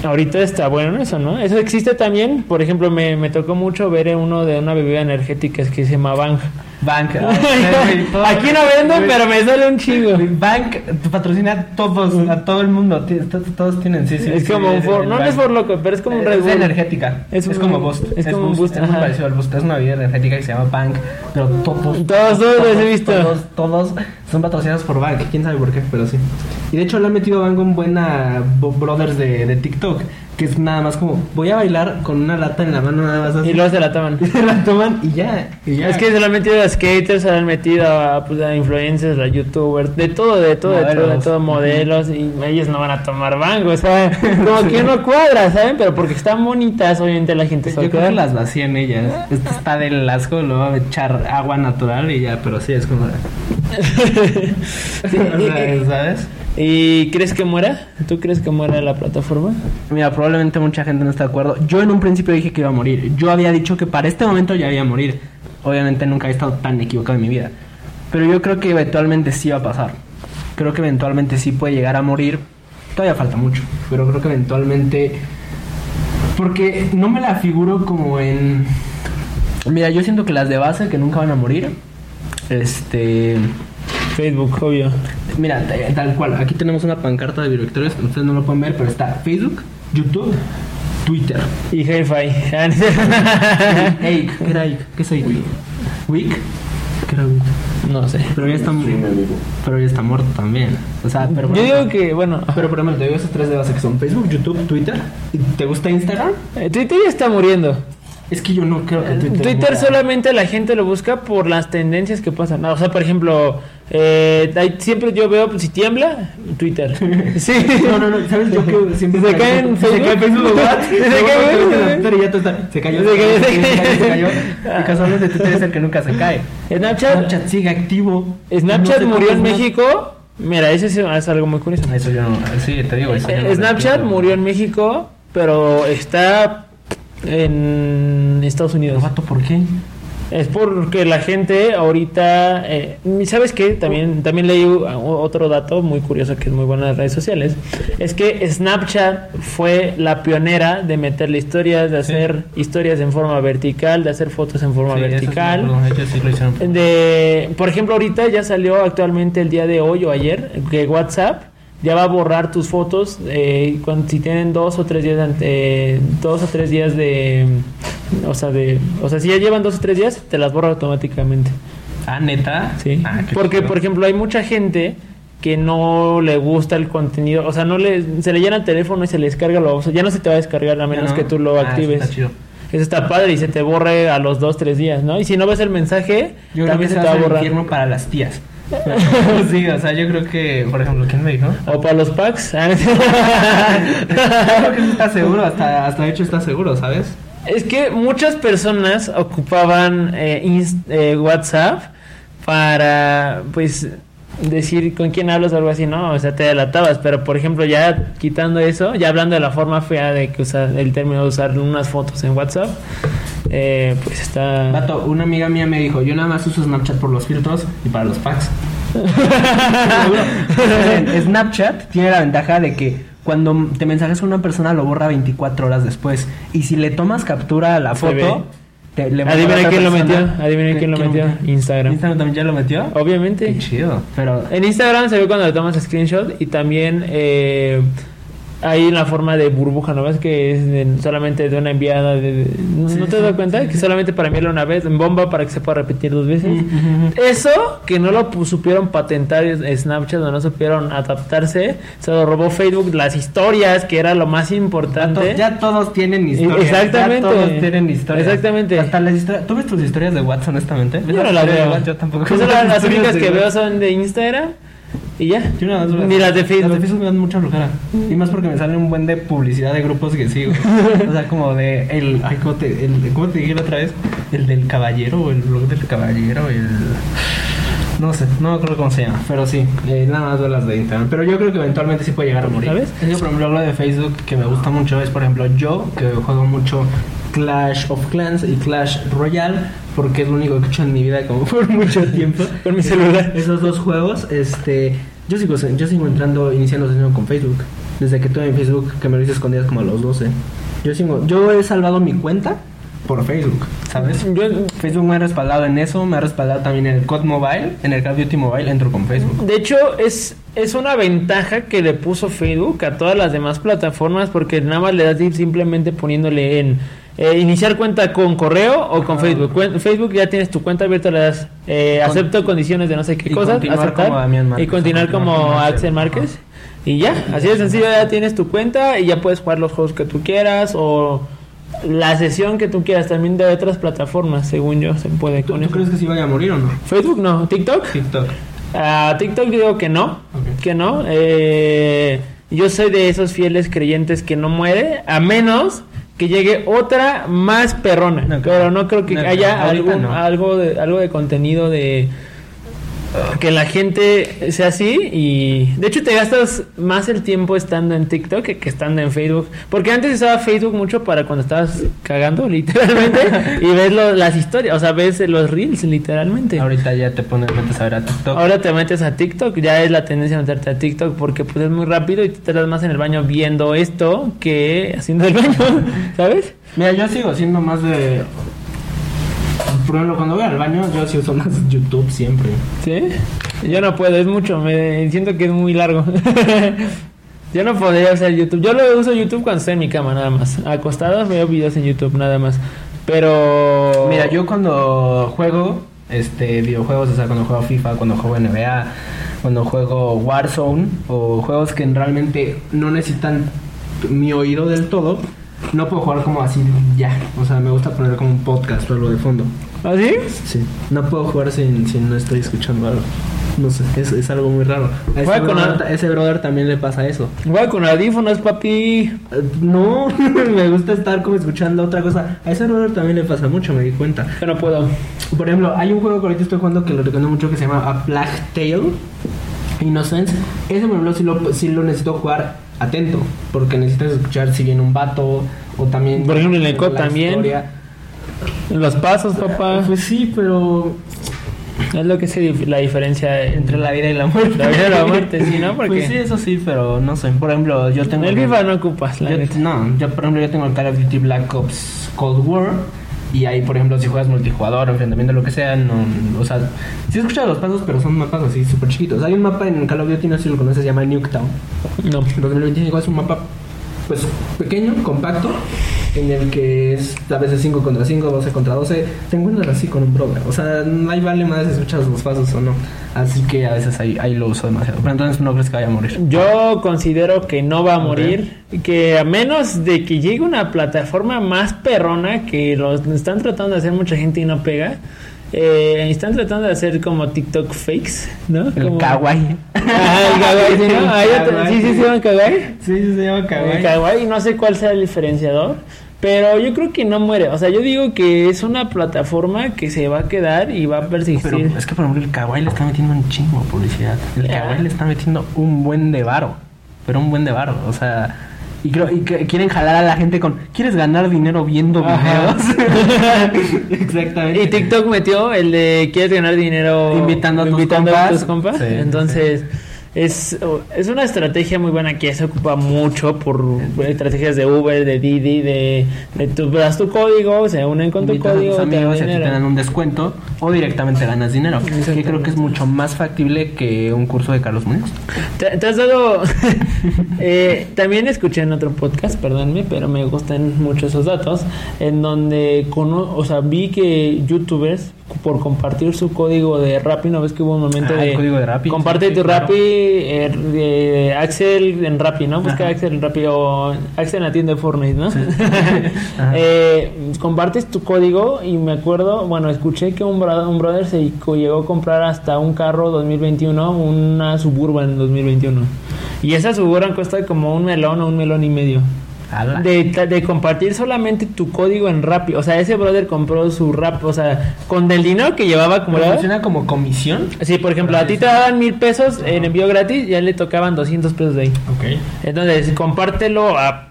ahorita está bueno eso, ¿no? Eso existe también. Por ejemplo, me, me tocó mucho ver uno de una bebida energética que se llama Bang. Bank. [laughs] Aquí no vendo, pero me sale un chingo. Bank patrocina a todos, a todo el mundo. Todos tienen, sí, sí. Es sí, como un for, no, es for loco, pero es como un Red Es energética. Es como Boost. es como un Boost, Es muy parecido al Boost. Es una bebida energética que se llama Bank. Pero todos. Todos, todos los he visto. Todos, todos son patrocinados por Bank. Quién sabe por qué, pero sí. Y de hecho le han metido a Bank un buena bo- brothers de, de TikTok. Que es nada más como, voy a bailar con una lata en la mano, nada más así. Y luego se la toman. [laughs] Se la toman y ya. Y ya. Es que se lo han metido a skaters, se lo han metido a, pues, a influencers, a youtubers, de todo, de todo, de todo, de todo, modelos, y ellos no van a tomar bango, o sea, como que no cuadra, ¿saben? Pero porque están bonitas, obviamente la gente se Yo creo que las vacían ellas. Esta está del asco, lo va a echar agua natural y ya, pero sí es como. [laughs] [laughs] Sí, ¿Sabes? ¿Y crees que muera? ¿Tú crees que muera la plataforma? Mira, probablemente mucha gente no está de acuerdo. Yo en un principio dije que iba a morir. Yo había dicho que para este momento ya iba a morir. Obviamente nunca he estado tan equivocado en mi vida. Pero yo creo que eventualmente sí va a pasar. Creo que eventualmente sí puede llegar a morir. Todavía falta mucho. Pero creo que eventualmente... Porque no me la figuro como en... Mira, yo siento que las de base que nunca van a morir Este. Facebook, obvio. Mira, t- tal cual. Aquí tenemos una pancarta de directores. Ustedes no lo pueden ver, pero está Facebook, YouTube, Twitter. Y Hi-Fi. Ake, [laughs] ¿qué era? ¿Qué es Ake? Wick. ¿Qué era Wick? no sé. Pero ya está, pero ya está muerto también. O sea, pero Yo digo que, bueno, Pero por ejemplo, te digo esos tres de base que son Facebook, YouTube, Twitter. ¿Y ¿Te gusta Instagram? eh, Twitter ya está muriendo. Es que yo no creo que Twitter. Twitter, muera. solamente la gente lo busca por las tendencias que pasan. O sea, por ejemplo, eh, hay- siempre yo veo pues, si tiembla, Twitter. [laughs] Sí. No, no, no, ¿sabes yo que siempre Se cae en se cae Facebook. Facebook. Se cae Facebook. [laughs] en Twitter y ya tú estás- se cayó, Se cayó, se cayó. se cayó. Y casualmente Twitter es el que nunca se cae. Snapchat, Snapchat sigue activo. Snapchat murió en México. Mira, ese es, es algo muy curioso. Eso yo no, sí, te digo. eso Eh, Snapchat murió en México, pero está en Estados Unidos. ¿por qué? Es porque la gente ahorita, eh, ¿sabes qué? También, también leí otro dato muy curioso que es muy bueno en las redes sociales. Es que Snapchat fue la pionera de meterle historias, de hacer historias en forma vertical, de hacer fotos en forma Sí, vertical. sí. De, por ejemplo, ahorita ya salió actualmente el día de hoy o ayer que WhatsApp ya va a borrar tus fotos eh, cuando, si tienen dos o tres días de eh, dos o tres días de o sea de o sea si ya llevan dos o tres días te las borra automáticamente Ah, neta. sí Ah, porque chido. por ejemplo hay mucha gente que no le gusta el contenido o sea no le se le llena el teléfono y se le descarga lo o sea, ya no se te va a descargar a menos no. que tú lo Ah, eso actives está chido. eso está padre y se te borre a los dos tres días no y si no ves el mensaje Yo creo que también se se te va a borrar para las tías. [laughs] sí, o sea, yo creo que, por ejemplo, ¿quién me dijo? O para los packs. [laughs] Yo creo que eso está seguro, hasta, hasta de hecho está seguro, ¿sabes? es que muchas personas ocupaban eh, inst- eh, WhatsApp para, pues, decir con quién hablas o algo así, ¿no? O sea, te delatabas. Pero, por ejemplo, ya quitando eso, ya hablando de la forma fea de que usar el término de usar unas fotos en WhatsApp, eh, pues está... Vato, una amiga mía me dijo, yo nada más uso Snapchat por los filtros y para los packs. [laughs] Snapchat tiene la ventaja de que cuando te mensajes con una persona lo borra 24 horas después. Y si le tomas captura a la Se foto, te, le a Adivina otra quién lo metió. Adivina ¿Qué- quién lo metió. Instagram. ¿Instagram también ya lo metió? Obviamente. Qué chido. Pero En Instagram se ve cuando le tomas screenshot y también eh, hay una forma de burbuja, ¿no ves? Que es de- solamente de una enviada. De, de- ¿no, Sí, no te sí, das cuenta? sí, Que solamente para enviarla una vez en bomba para que se pueda repetir dos veces. Eso que no lo supieron patentar Snapchat o no supieron adaptarse, se lo robó Facebook. Las historias, que era lo más importante. Ya todos tienen historias. Exactamente. Ya todos tienen historias. Exactamente. Hasta las historias. ¿Tú ves tus historias de WhatsApp, honestamente? ¿Ves Yo no las veo. Yo tampoco. [laughs] Las las únicas que veo son de Instagram y ya. Yo nada más Ni las de Facebook. Las de Facebook me dan mucha flojera. Y más porque me sale un buen de publicidad de grupos que sigo. [laughs] o sea, como de el, ay, ¿cómo, te, el ¿cómo te dije la otra vez? El del caballero, o el blog del caballero, el... No sé, no me acuerdo cómo se llama, pero sí, eh, nada más veo las de Instagram. Pero yo creo que eventualmente sí puede llegar a morir. ¿Sabes? Yo, por ejemplo, lo de Facebook que me gusta mucho es, por ejemplo, yo, que juego mucho Clash of Clans y Clash Royale, porque es lo único que he hecho en mi vida como [laughs] por mucho tiempo. Con mi celular. [laughs] Esos dos juegos, este, yo sigo, yo sigo entrando, iniciando sesión con Facebook. Desde que tuve mi Facebook, que me lo hice escondidas como a los 12. Yo sigo, yo he salvado mi cuenta por Facebook, ¿sabes? Yo, Facebook me ha respaldado en eso, me ha respaldado también en el COD Mobile, en el Call of Duty Mobile, entro con Facebook. De hecho, es, es una ventaja que le puso Facebook a todas las demás plataformas porque nada más le das simplemente poniéndole en eh, iniciar cuenta con correo o con Ah. Facebook. Facebook ya tienes tu cuenta abierta, le das eh, Con- acepto condiciones de no sé qué y cosas, aceptar, Márquez, y continuar como como Axel. Márquez. Y ya, así de sencillo, ya tienes tu cuenta y ya puedes jugar los juegos que tú quieras o la sesión que tú quieras. También de otras plataformas, según yo, se puede ¿Tú, con tú eso. crees que sí vaya a morir o no? Facebook no, TikTok. TikTok. A TikTok digo que no, que no. Eh, yo soy de esos fieles creyentes que no muere, a menos que llegue otra más perrona. No, pero no creo que no, haya ahorita algún- no. algo, de, algo de contenido de que la gente sea así y de hecho te gastas más el tiempo estando en TikTok que, que estando en Facebook porque antes usaba Facebook mucho para cuando estabas cagando [laughs] literalmente y ves lo- las historias o sea ves los reels literalmente Ahorita ya te pones, metes a ver a TikTok. Ahora te metes a TikTok, ya es la tendencia a meterte a TikTok porque pues es muy rápido y te tardas más en el baño viendo esto que haciendo el baño, [laughs] ¿sabes? Mira, yo sigo siendo más de. Por ejemplo, cuando voy al baño, yo sí uso más YouTube siempre. ¿Sí? Yo no puedo, es mucho, me siento que es muy largo. [laughs] yo no podría usar YouTube. Yo lo uso YouTube cuando estoy en mi cama, nada más. Acostado veo videos en YouTube, nada más. Pero. Mira, yo cuando juego este videojuegos, o sea, cuando juego FIFA, cuando juego NBA, cuando juego Warzone o juegos que realmente no necesitan mi oído del todo, no puedo jugar como así ya. O sea, me gusta poner como un podcast o algo de fondo. ¿Ah, sí? Sí, no puedo jugar sin, sin no estoy escuchando algo. No sé, es, es algo muy raro. A ese brother, ese brother también le pasa eso. Voy con audífonos, papi. Eh, No, [laughs] me gusta estar como escuchando otra cosa. A ese brother también le pasa mucho, me di cuenta. Yo no puedo. Por ejemplo, hay un juego que ahorita estoy jugando que lo recomiendo mucho que se llama A Plague Tale Innocence. Ese, por ejemplo, sí lo, sí lo necesito jugar atento, porque necesitas escuchar si viene un vato o también. Por ejemplo, en el también. historia. Los pasos, papá. Pues sí, pero Es lo que es la diferencia entre la vida y la muerte. La vida y la [laughs] muerte, sí, ¿no? Porque Pues sí, eso sí, pero no sé. Por ejemplo, yo tengo. en el FIFA no ocupas, la Yo- no, yo por ejemplo yo tengo el Call of Duty Black Ops Cold War y ahí por ejemplo si juegas multijugador, enfrentamiento, lo que sea, no, o sea, sí he escuchado los pasos, pero son mapas así súper chiquitos. Hay un mapa en Call of Duty, no sé si lo conoces, se llama Nuketown. No. 2025 es un mapa pues pequeño, compacto, en el que es a veces 5 contra 5, 12 contra 12, te encuentras así con un brother. O sea, ahí vale más si escuchas los pasos o no. Así que a veces ahí, ahí lo uso demasiado. Pero entonces no crees que vaya a morir. Yo considero que no va a morir, que a menos de que llegue una plataforma más perrona que lo están tratando de hacer mucha gente y no pega. Eh, están tratando de hacer como TikTok fakes, ¿no? El Como- kawaii. El kawaii, ¿sí, no? [laughs] Ah, Kawaii. sí, sí, se llama kawaii. Sí, sí, se llama El kawaii, no sé cuál sea el diferenciador, pero yo creo que no muere. O sea, yo digo que es una plataforma que se va a quedar y va a persistir. Pero es que por ejemplo el kawaii le está metiendo un chingo de publicidad. El Ya. kawaii le está metiendo un buen de varo. Pero un buen de varo. O sea. Y, creo, y que quieren jalar a la gente con. ¿Quieres ganar dinero viendo Ajá. videos? [laughs] Exactamente. Y TikTok metió el de quieres ganar dinero Invitando a tus invitando compas. tus compas. Sí, Entonces, Es, es una estrategia muy buena que se ocupa mucho por estrategias de Uber, de Didi, de, de tú das tu código, se unen con tu Invitas a código, tus te dan amigos y a ti te dinero. dan un descuento o directamente ganas dinero. Que creo que es mucho más factible que un curso de Carlos Muñoz. ¿Te, te has dado... [laughs] eh, también escuché en otro podcast, perdónme, pero me gustan mucho esos datos, en donde cono- o sea, vi que youtubers, por compartir su código de Rappi, ¿no ves que hubo un momento Ah, de... el código de Rappi, Comparte sí, tu claro. Rappi, eh, de Axel en Rappi, ¿no? Busca Ajá. Axel en Rappi o Axel en la tienda de Fortnite, ¿no? Sí. [laughs] Eh, compartes tu código y me acuerdo, bueno, escuché que un, bro- un brother se llegó a comprar hasta un carro 2021, una Suburban 2021. Y esa Suburban cuesta como un melón o un melón y medio. De, de compartir solamente tu código en Rappi. O sea, ese brother compró su rap, o sea, con el dinero que llevaba ¿Cómo acumulado. funciona como comisión? Sí, por ejemplo, a ti te daban mil pesos en envío gratis, ya le tocaban 200 pesos de ahí. Ok. Entonces, compártelo a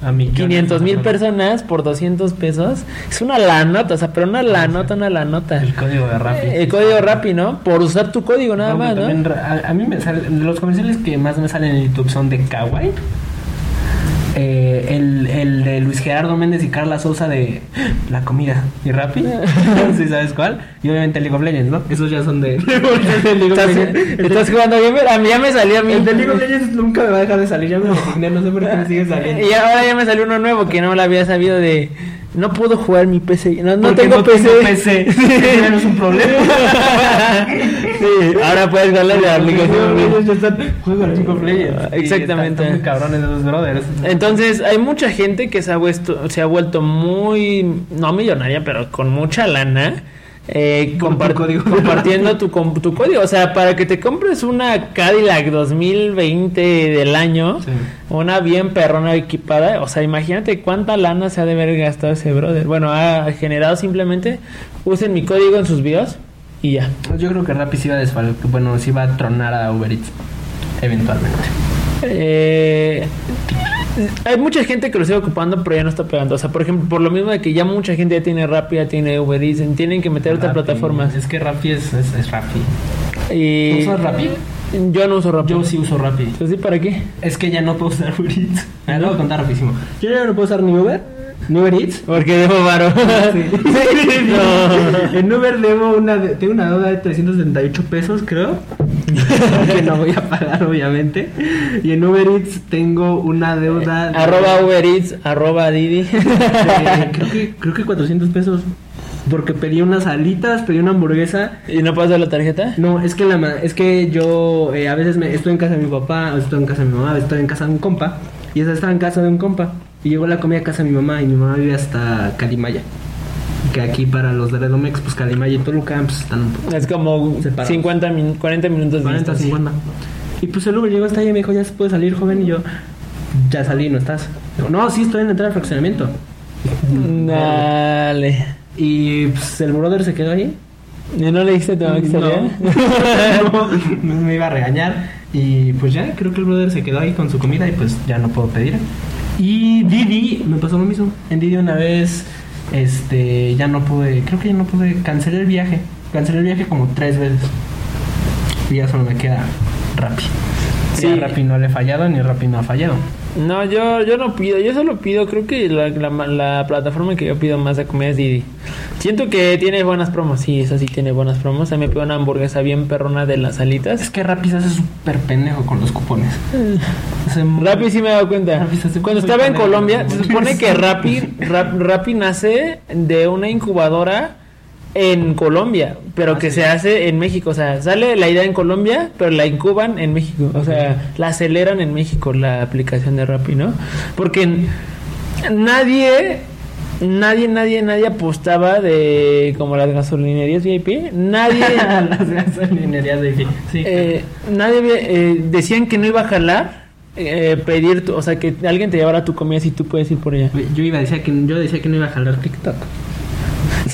A mi 500 mil personas por 200 pesos. Es una lanota, o sea, pero una lanota, una lanota. El código de Rappi. El código Rappi, ¿no? Por usar tu código nada No, más, a, a mí me salen los comerciales que más me salen en YouTube son de Kawaii. Eh, el, el de Luis Gerardo Méndez y Carla Sousa de La Comida y Rappi. [laughs] ¿Sí sabes cuál? Y obviamente League of Legends, ¿no? Esos ya son de, de [laughs] League of Legends. estás jugando bien, a mí ya me salió a mí. El de League of Legends nunca me va a dejar de salir. Ya me resigné, no sé por qué me sigue saliendo. Y ahora ya me salió uno nuevo que no lo había sabido de... No puedo jugar mi PC. No, no tengo no PC. tengo PC. [laughs] No es un problema. Sí, ahora puedes darle la aplicación. Ya están- Legends. Ah, exactamente. Están muy cabrones esos brothers. Entonces, hay mucha gente que se ha, vuesto, se ha vuelto muy, no millonaria, pero con mucha lana. eh, tu compartiendo [laughs] tu, com- tu código. O sea, para que te compres una Cadillac 2020 del año, Sí. una bien perrona equipada. O sea, imagínate cuánta lana se ha de haber gastado ese brother. Bueno, ha generado simplemente, usen mi código en sus videos y ya. Yo creo que Rappi sí va a desfal... bueno, sí va a tronar a Uber Eats eventualmente. Eh, hay mucha gente que lo sigue ocupando, pero ya no está pegando. O sea, por ejemplo, por lo mismo de que ya mucha gente ya tiene Rappi, ya tiene Uber Eats, tienen que meter otras Rappi, plataformas. Es que Rappi es, es, es Rappi. Y ¿Usas Rappi? Yo no uso Rappi. Yo sí uso Rappi. ¿Tú sí para qué? Es que ya no puedo usar Uber Eats. Me lo voy a contar rapidísimo. Yo ya no puedo usar ni Uber ¿En Uber Eats? Porque debo varo. Sí. [laughs] No. En Uber debo una de- tengo una deuda de 378 pesos, creo. [laughs] que no voy a pagar, obviamente. Y en Uber Eats tengo una deuda. de- Arroba Uber Eats, arroba Didi. [laughs] de- creo, que, creo que 400 pesos. Porque pedí unas alitas, pedí una hamburguesa. ¿Y no pasó la tarjeta? No, es que la es que yo eh, a veces me, estoy en casa de mi papá, estoy en casa de mi mamá, estoy en casa de un compa. Y esa estaba en casa de un compa. Y llegó la comida a casa de mi mamá y mi mamá vive hasta Calimaya. Que aquí para los de Redomex, pues Calimaya y Toluca pues, están un poco Es como Separados. 50 min- 40 minutos de 40, distancia. 50. Y pues el Uber llegó hasta ahí y me dijo, ya se puede salir, joven. Y yo, ya salí, no estás. Digo, no, sí, estoy en la entrada del fraccionamiento. Dale. Y pues el brother se quedó ahí. ¿Y no le dijiste a tu mamá que salía? No, [laughs] me iba a regañar. Y pues ya, creo que el brother se quedó ahí con su comida y pues ya no puedo pedir. Y Didi me pasó lo mismo. En Didi una vez, este, ya no pude, creo que ya no pude, cancelé el viaje. Cancelé el viaje como tres veces. Y ya solo me queda Rappi. Sí. Sí. Rappi no le he fallado ni Rappi no ha fallado. No, yo, yo no pido, yo solo pido, creo que la, la, la plataforma que yo pido más de comida es Didi. Siento que tiene buenas promos, sí, eso sí tiene buenas promos. A mí me pido una hamburguesa bien perrona de las Es alitas. que Rappi se hace súper pendejo con los cupones. Muy- Rappi sí me he dado cuenta. Cuando estaba en Colombia, se supone que [laughs] Rappi, Rap- Rappi nace de una incubadora en Colombia, pero Ah, que sí. se hace en México. O sea, sale la idea en Colombia, pero la incuban en México. O sea, la aceleran en México la aplicación de Rappi, ¿no? Porque nadie, nadie, nadie, nadie apostaba de como las gasolinerías VIP. Nadie, [laughs] las gasolinerías de Sí. eh, nadie eh, decían que no iba a jalar eh, pedir, tu- o sea, que alguien te llevara tu comida si tú puedes ir por ella. Yo iba a decir que yo decía que no iba a jalar TikTok.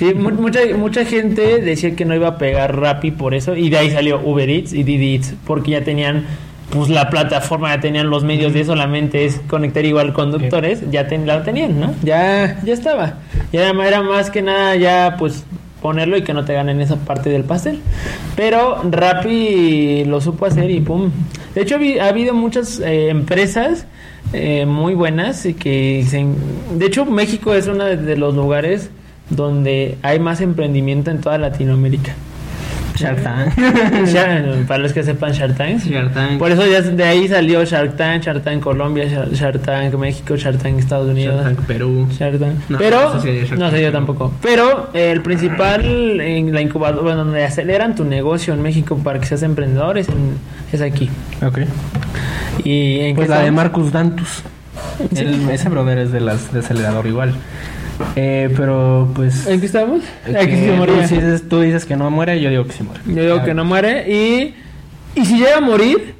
Sí, mu- mucha, mucha gente decía que no iba a pegar Rappi por eso y de ahí salió Uber Eats y Didi Eats porque ya tenían pues la plataforma, ya tenían los medios de solamente es conectar igual conductores, ya ten- la tenían, ¿no? Ya ya estaba. Ya era, era más que nada ya pues ponerlo y que no te ganen esa parte del pastel. Pero Rappi lo supo hacer y pum. De hecho ha habido muchas eh, empresas eh, muy buenas y que se, de hecho México es uno de los lugares donde hay más emprendimiento en toda Latinoamérica. Shark Tank. [laughs] Shark- para los que sepan Shark Tank. Shark Tank. Por eso ya de ahí salió Shark Tank, Shark Tank Colombia, Shark, Tank México, Shark Tank Estados Unidos. Shark Tank Perú. Shark Tank. No, Pero, no sé no yo tampoco. Pero eh, el principal en la incubadora, bueno, donde aceleran tu negocio en México para que seas emprendedor es, en- es aquí. Ok. Y en Pues la de? Marcus Dantus. El- ese brother es de las de acelerador igual. Eh, pero pues. ¿En qué estamos? eh, Aquí sí se tú, dices, tú dices que no muere, yo digo que sí muere. Yo digo que no muere. Y, y si llega a morir,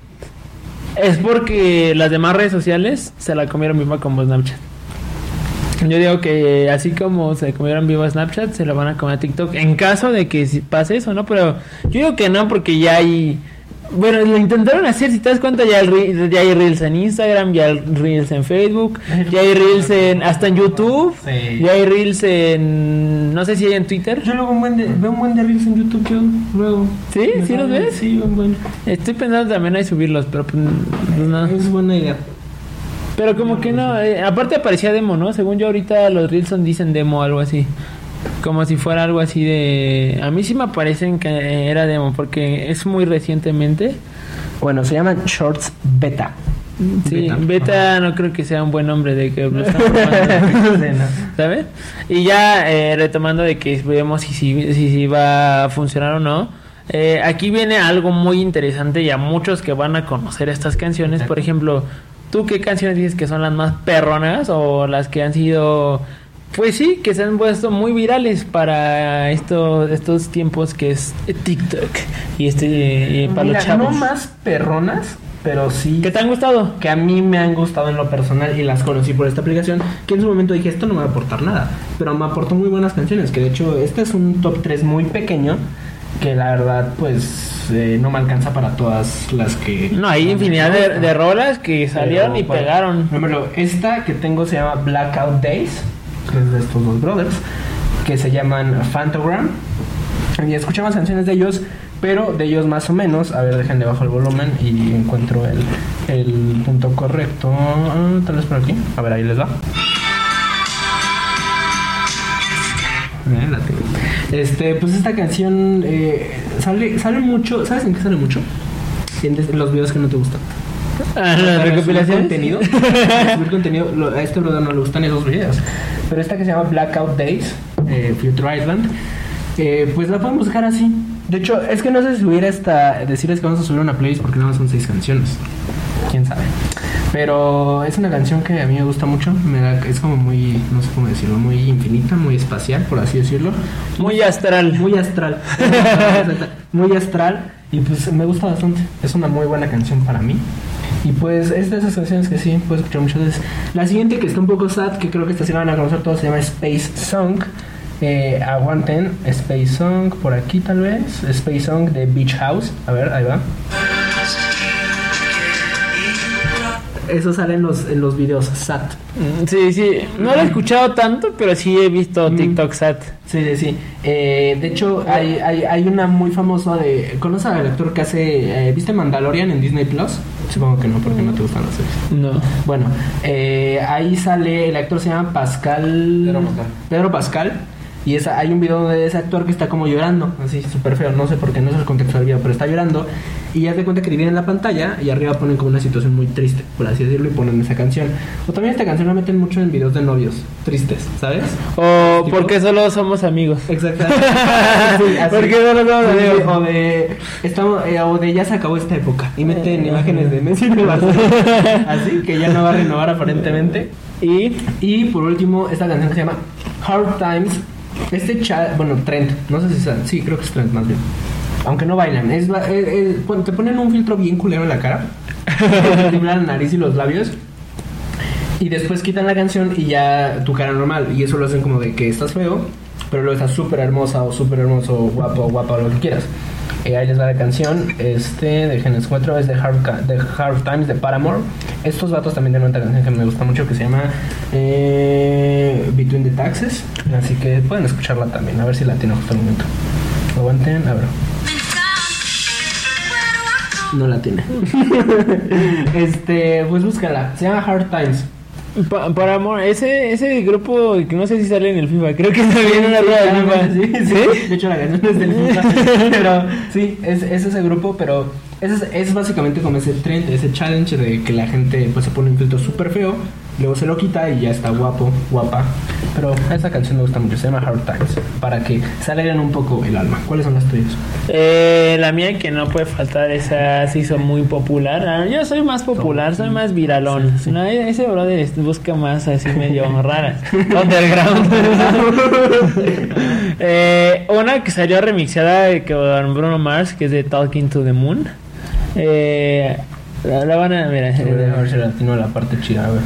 es porque las demás redes sociales se la comieron viva como Snapchat. Yo digo que así como se comieron viva Snapchat, se lo van a comer a TikTok. En caso de que pase eso, ¿no? Pero yo digo que no, porque ya hay. Bueno, lo intentaron hacer, si te das cuenta, ya hay, re- ya hay Reels en Instagram, ya hay Reels en Facebook, ya hay Reels en, hasta en YouTube, Sí. ya hay Reels en. No sé si hay en Twitter. Yo luego un buen de, veo un buen de reels en YouTube, yo luego. ¿Sí? ¿Sí los ves? Sí, un buen. Estoy pensando también hay subirlos, pero pues, pues, no. Es buena idea. Pero como que no, eh, aparte aparecía demo, ¿no? Según yo ahorita los Reels son dicen demo o algo así. Como si fuera algo así de... A mí sí me parecen que era demo porque es muy recientemente. Bueno, se llaman Shorts Beta. Sí, Beta. beta, no creo que sea un buen nombre de que lo. [laughs] ¿Sabes? Y ya eh, retomando de que vemos si, si, si, si va a funcionar o no. eh, aquí viene algo muy interesante y a muchos que van a conocer estas canciones. Por ejemplo, ¿tú qué canciones dices que son las más perronas o las que han sido... Pues sí, que se han puesto muy virales para estos estos tiempos que es TikTok y este y para Mira, los chavos. no más perronas, pero sí. ¿Qué te han gustado? que a mí me han gustado en lo personal y las conocí por esta aplicación, que en su momento dije, esto no me va a aportar nada, pero me aportó muy buenas canciones, que de hecho este es un top 3 muy pequeño, que la verdad pues eh, no me alcanza para todas las que... No, hay infinidad de, de rolas que salieron Pero, y bueno, pegaron. Ejemplo, esta que tengo se llama Blackout Days, que es de estos dos brothers, que se llaman Phantogram. Y escuchamos canciones de ellos, pero de ellos más o menos. A ver, déjenle bajo el volumen y encuentro el, el punto correcto. Ah, tal vez por aquí. A ver, ahí les va. Eh, este, pues esta canción eh, sale, sale mucho. ¿Sabes en qué sale mucho? En los videos que no te gustan. [laughs] Ah, O sea, las subir recopilaciones. contenido. [laughs] subir contenido. lo- a este brother no le gustan esos videos. Pero esta que se llama Blackout Days, eh, Future Island, eh, pues la podemos dejar así. De hecho, es que no sé si hubiera esta. Decirles que vamos a subir una playlist porque nada más son seis canciones. Quién sabe. Pero es una canción que a mí me gusta mucho. Me da- es como muy, no sé cómo decirlo, muy infinita, muy espacial, por así decirlo. Muy astral. Muy astral. [laughs] muy astral. Y pues me gusta bastante. Es una muy buena canción para mí. Y pues es de esas canciones que sí puedo escuchar muchas veces. La siguiente que está un poco sad, que creo que esta sí la van a conocer todos, se llama Space Song. Eh, aguanten, Space Song por aquí tal vez. Space Song de Beach House. A ver, ahí va. Eso sale en los, en los videos SAT. Mm, Sí, sí. No lo he escuchado tanto, pero sí he visto Mm. TikTok sat. Sí, sí, sí. Eh, de hecho, hay, hay, hay una muy famosa de... ¿Conoces al actor que hace... eh, ¿Viste Mandalorian en Disney Plus? Supongo que no, porque no te gustan las series. No. Bueno, eh, ahí sale... El actor se llama Pascal... Pedro Pascal. Pedro Pascal. Y esa, hay un video de ese actor que está como llorando, así súper feo, no sé por qué, no es el contexto del video, pero está llorando. Y ya te cuenta que dividen la pantalla y arriba ponen como una situación muy triste, por así decirlo, y ponen esa canción. O también esta canción la meten mucho en videos de novios, tristes, ¿sabes? O ¿Tipo? porque solo somos amigos. Exactamente. [laughs] Sí. Porque solo somos amigos. O de, estamos, eh, o de ya se acabó esta época. Y meten imágenes de Messi y de Barcelona. Así que ya no va a renovar aparentemente. Y Y por último, esta canción que se llama Hard Times. Este chat, bueno, Trent, no sé si sea, sí, creo que es Trent más bien. Aunque no bailan, es, es- es- cuando te ponen un filtro bien culero en la cara, te la nariz y los labios. Y después quitan la canción y ya tu cara normal. Y eso lo hacen como de que estás feo, pero luego estás súper hermosa o súper hermoso, guapo, guapa, lo que quieras. Ahí les va la canción. Este, de Genes 4 es de Hard, de Hard Times de Paramore. Estos vatos también tienen otra canción que me gusta mucho que se llama eh, Between the Taxes. Así que pueden escucharla también, a ver si la tiene justo al momento. Aguanten, a ver. No la tiene. [laughs] este, pues búscala. Se llama Hard Times. Pa- para amor, ese, ese grupo que no sé si sale en el FIFA, creo que también en una Sí, rueda de claramente, FIFA. sí, sí. De hecho, la canción es del FIFA. [laughs] Pero sí, es, es ese grupo, pero es, es básicamente como ese trend, ese challenge de que la gente pues se pone un filtro súper feo, luego se lo quita y ya está guapo, guapa. Pero esa canción me gusta mucho, se llama Hard Times, para que se alegren un poco el alma. ¿Cuáles son las tuyas? Eh, la mía que no puede faltar, esa se hizo muy popular. Ah, Yo soy más popular, soy más viralón. No, ese brother busca más así medio [laughs] raras. Underground. [laughs] Eh, una que salió remixada con Bruno Mars, que es de Talking to the Moon. Eh, la, la van a mira, A ver, a ver si la parte chida, a ver.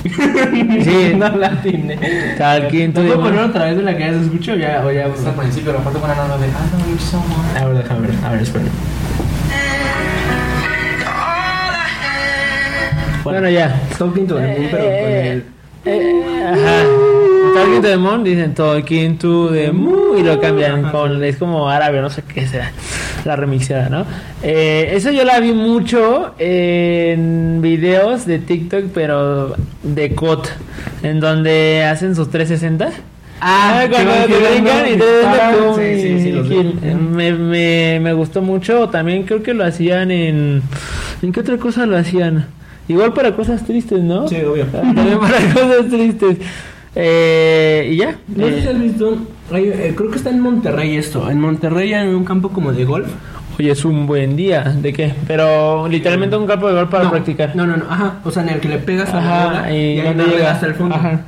[laughs] Sí. no la to ¿Te the puedo poner otra vez de la que ya se escuchó? Ya, o ya. Está al principio, la parte con la nota de I know you so much. A ver, déjame ver. A ver, espera. Bueno, ya. Talking to the moon, pero con el. Eh, ajá. Talking to the moon, dicen talking to the moon y lo cambian con, es como árabe, no sé qué sea, la remixada, ¿no? Eh, eso yo la vi mucho en videos de TikTok, pero de COT, en donde hacen sus 360. Ah, cuando que van te brincan y te me, me, me gustó mucho. También creo que lo hacían en. ¿En qué otra cosa lo hacían? Igual para cosas tristes, ¿no? Sí, obvio. También para [laughs] cosas tristes. Eh, y ya. No sé si Eh, has visto. Hay, eh, creo que está en Monterrey esto. En Monterrey hay un campo como de golf. hoy es un buen día. ¿De qué? Pero literalmente un campo de golf para no, practicar. No, no, no. Ajá. O sea, en el que le pegas a la bola y y, ahí ¿dónde navega llega? hasta el fondo. Ajá.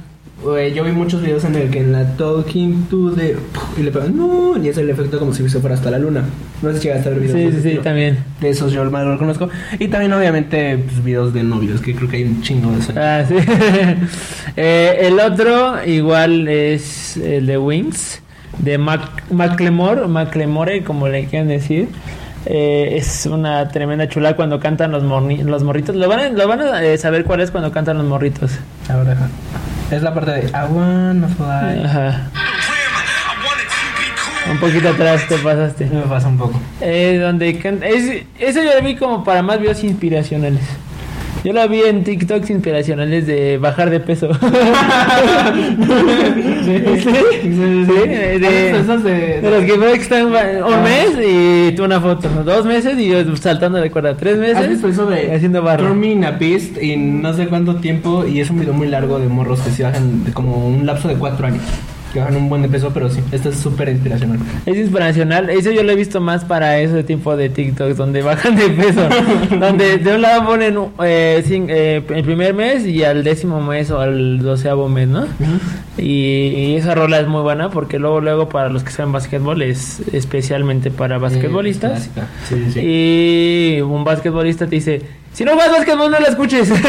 Eh, yo vi muchos videos en el que en la Talking to the. Y le pegan. No, y es el efecto como si se fuera hasta la luna. No sé si llegaste a ver videos. de Sí, sí, sí, estilo. también. De esos yo más lo conozco. Y también, obviamente, pues, videos de novios, que creo que hay un chingo de eso. Ah, sí. [laughs] Eh, el otro igual es el de Wings, de Mac Macklemore, Macklemore, como le quieran decir. Eh, es una tremenda chula cuando cantan los, morni- los morritos. Lo van a, lo van a eh, saber cuál es cuando cantan los morritos. Ahora, ajá. Es la parte de I wanna fly. Ajá. Un poquito atrás te pasaste. Me pasa un poco. Eh, donde can- es, eso yo lo vi como para más videos inspiracionales. Yo la vi en TikToks inspiracionales de bajar de peso. [laughs] sí, sí, sí, de, Esas de- de los que están un mes y tú una foto, ¿no? dos meses y yo saltando de cuerda, tres meses ¿Has visto eso de haciendo me in a beast en no sé cuánto tiempo y es un video muy largo de morros que se bajan de como un lapso de cuatro años. Que bajan un buen de peso, pero sí, esto es súper inspiracional. Es inspiracional, eso yo lo he visto más para ese tipo de TikTok donde bajan de peso, [laughs] donde de un lado ponen eh, eh, el primer mes y al décimo mes o al doceavo mes, ¿no? Y, y esa rola es muy buena porque luego luego para los que saben básquetbol es especialmente para basquetbolistas. Eh, sí, sí. Y un basquetbolista te dice, si no juegas basquetbol no la escuches. [laughs]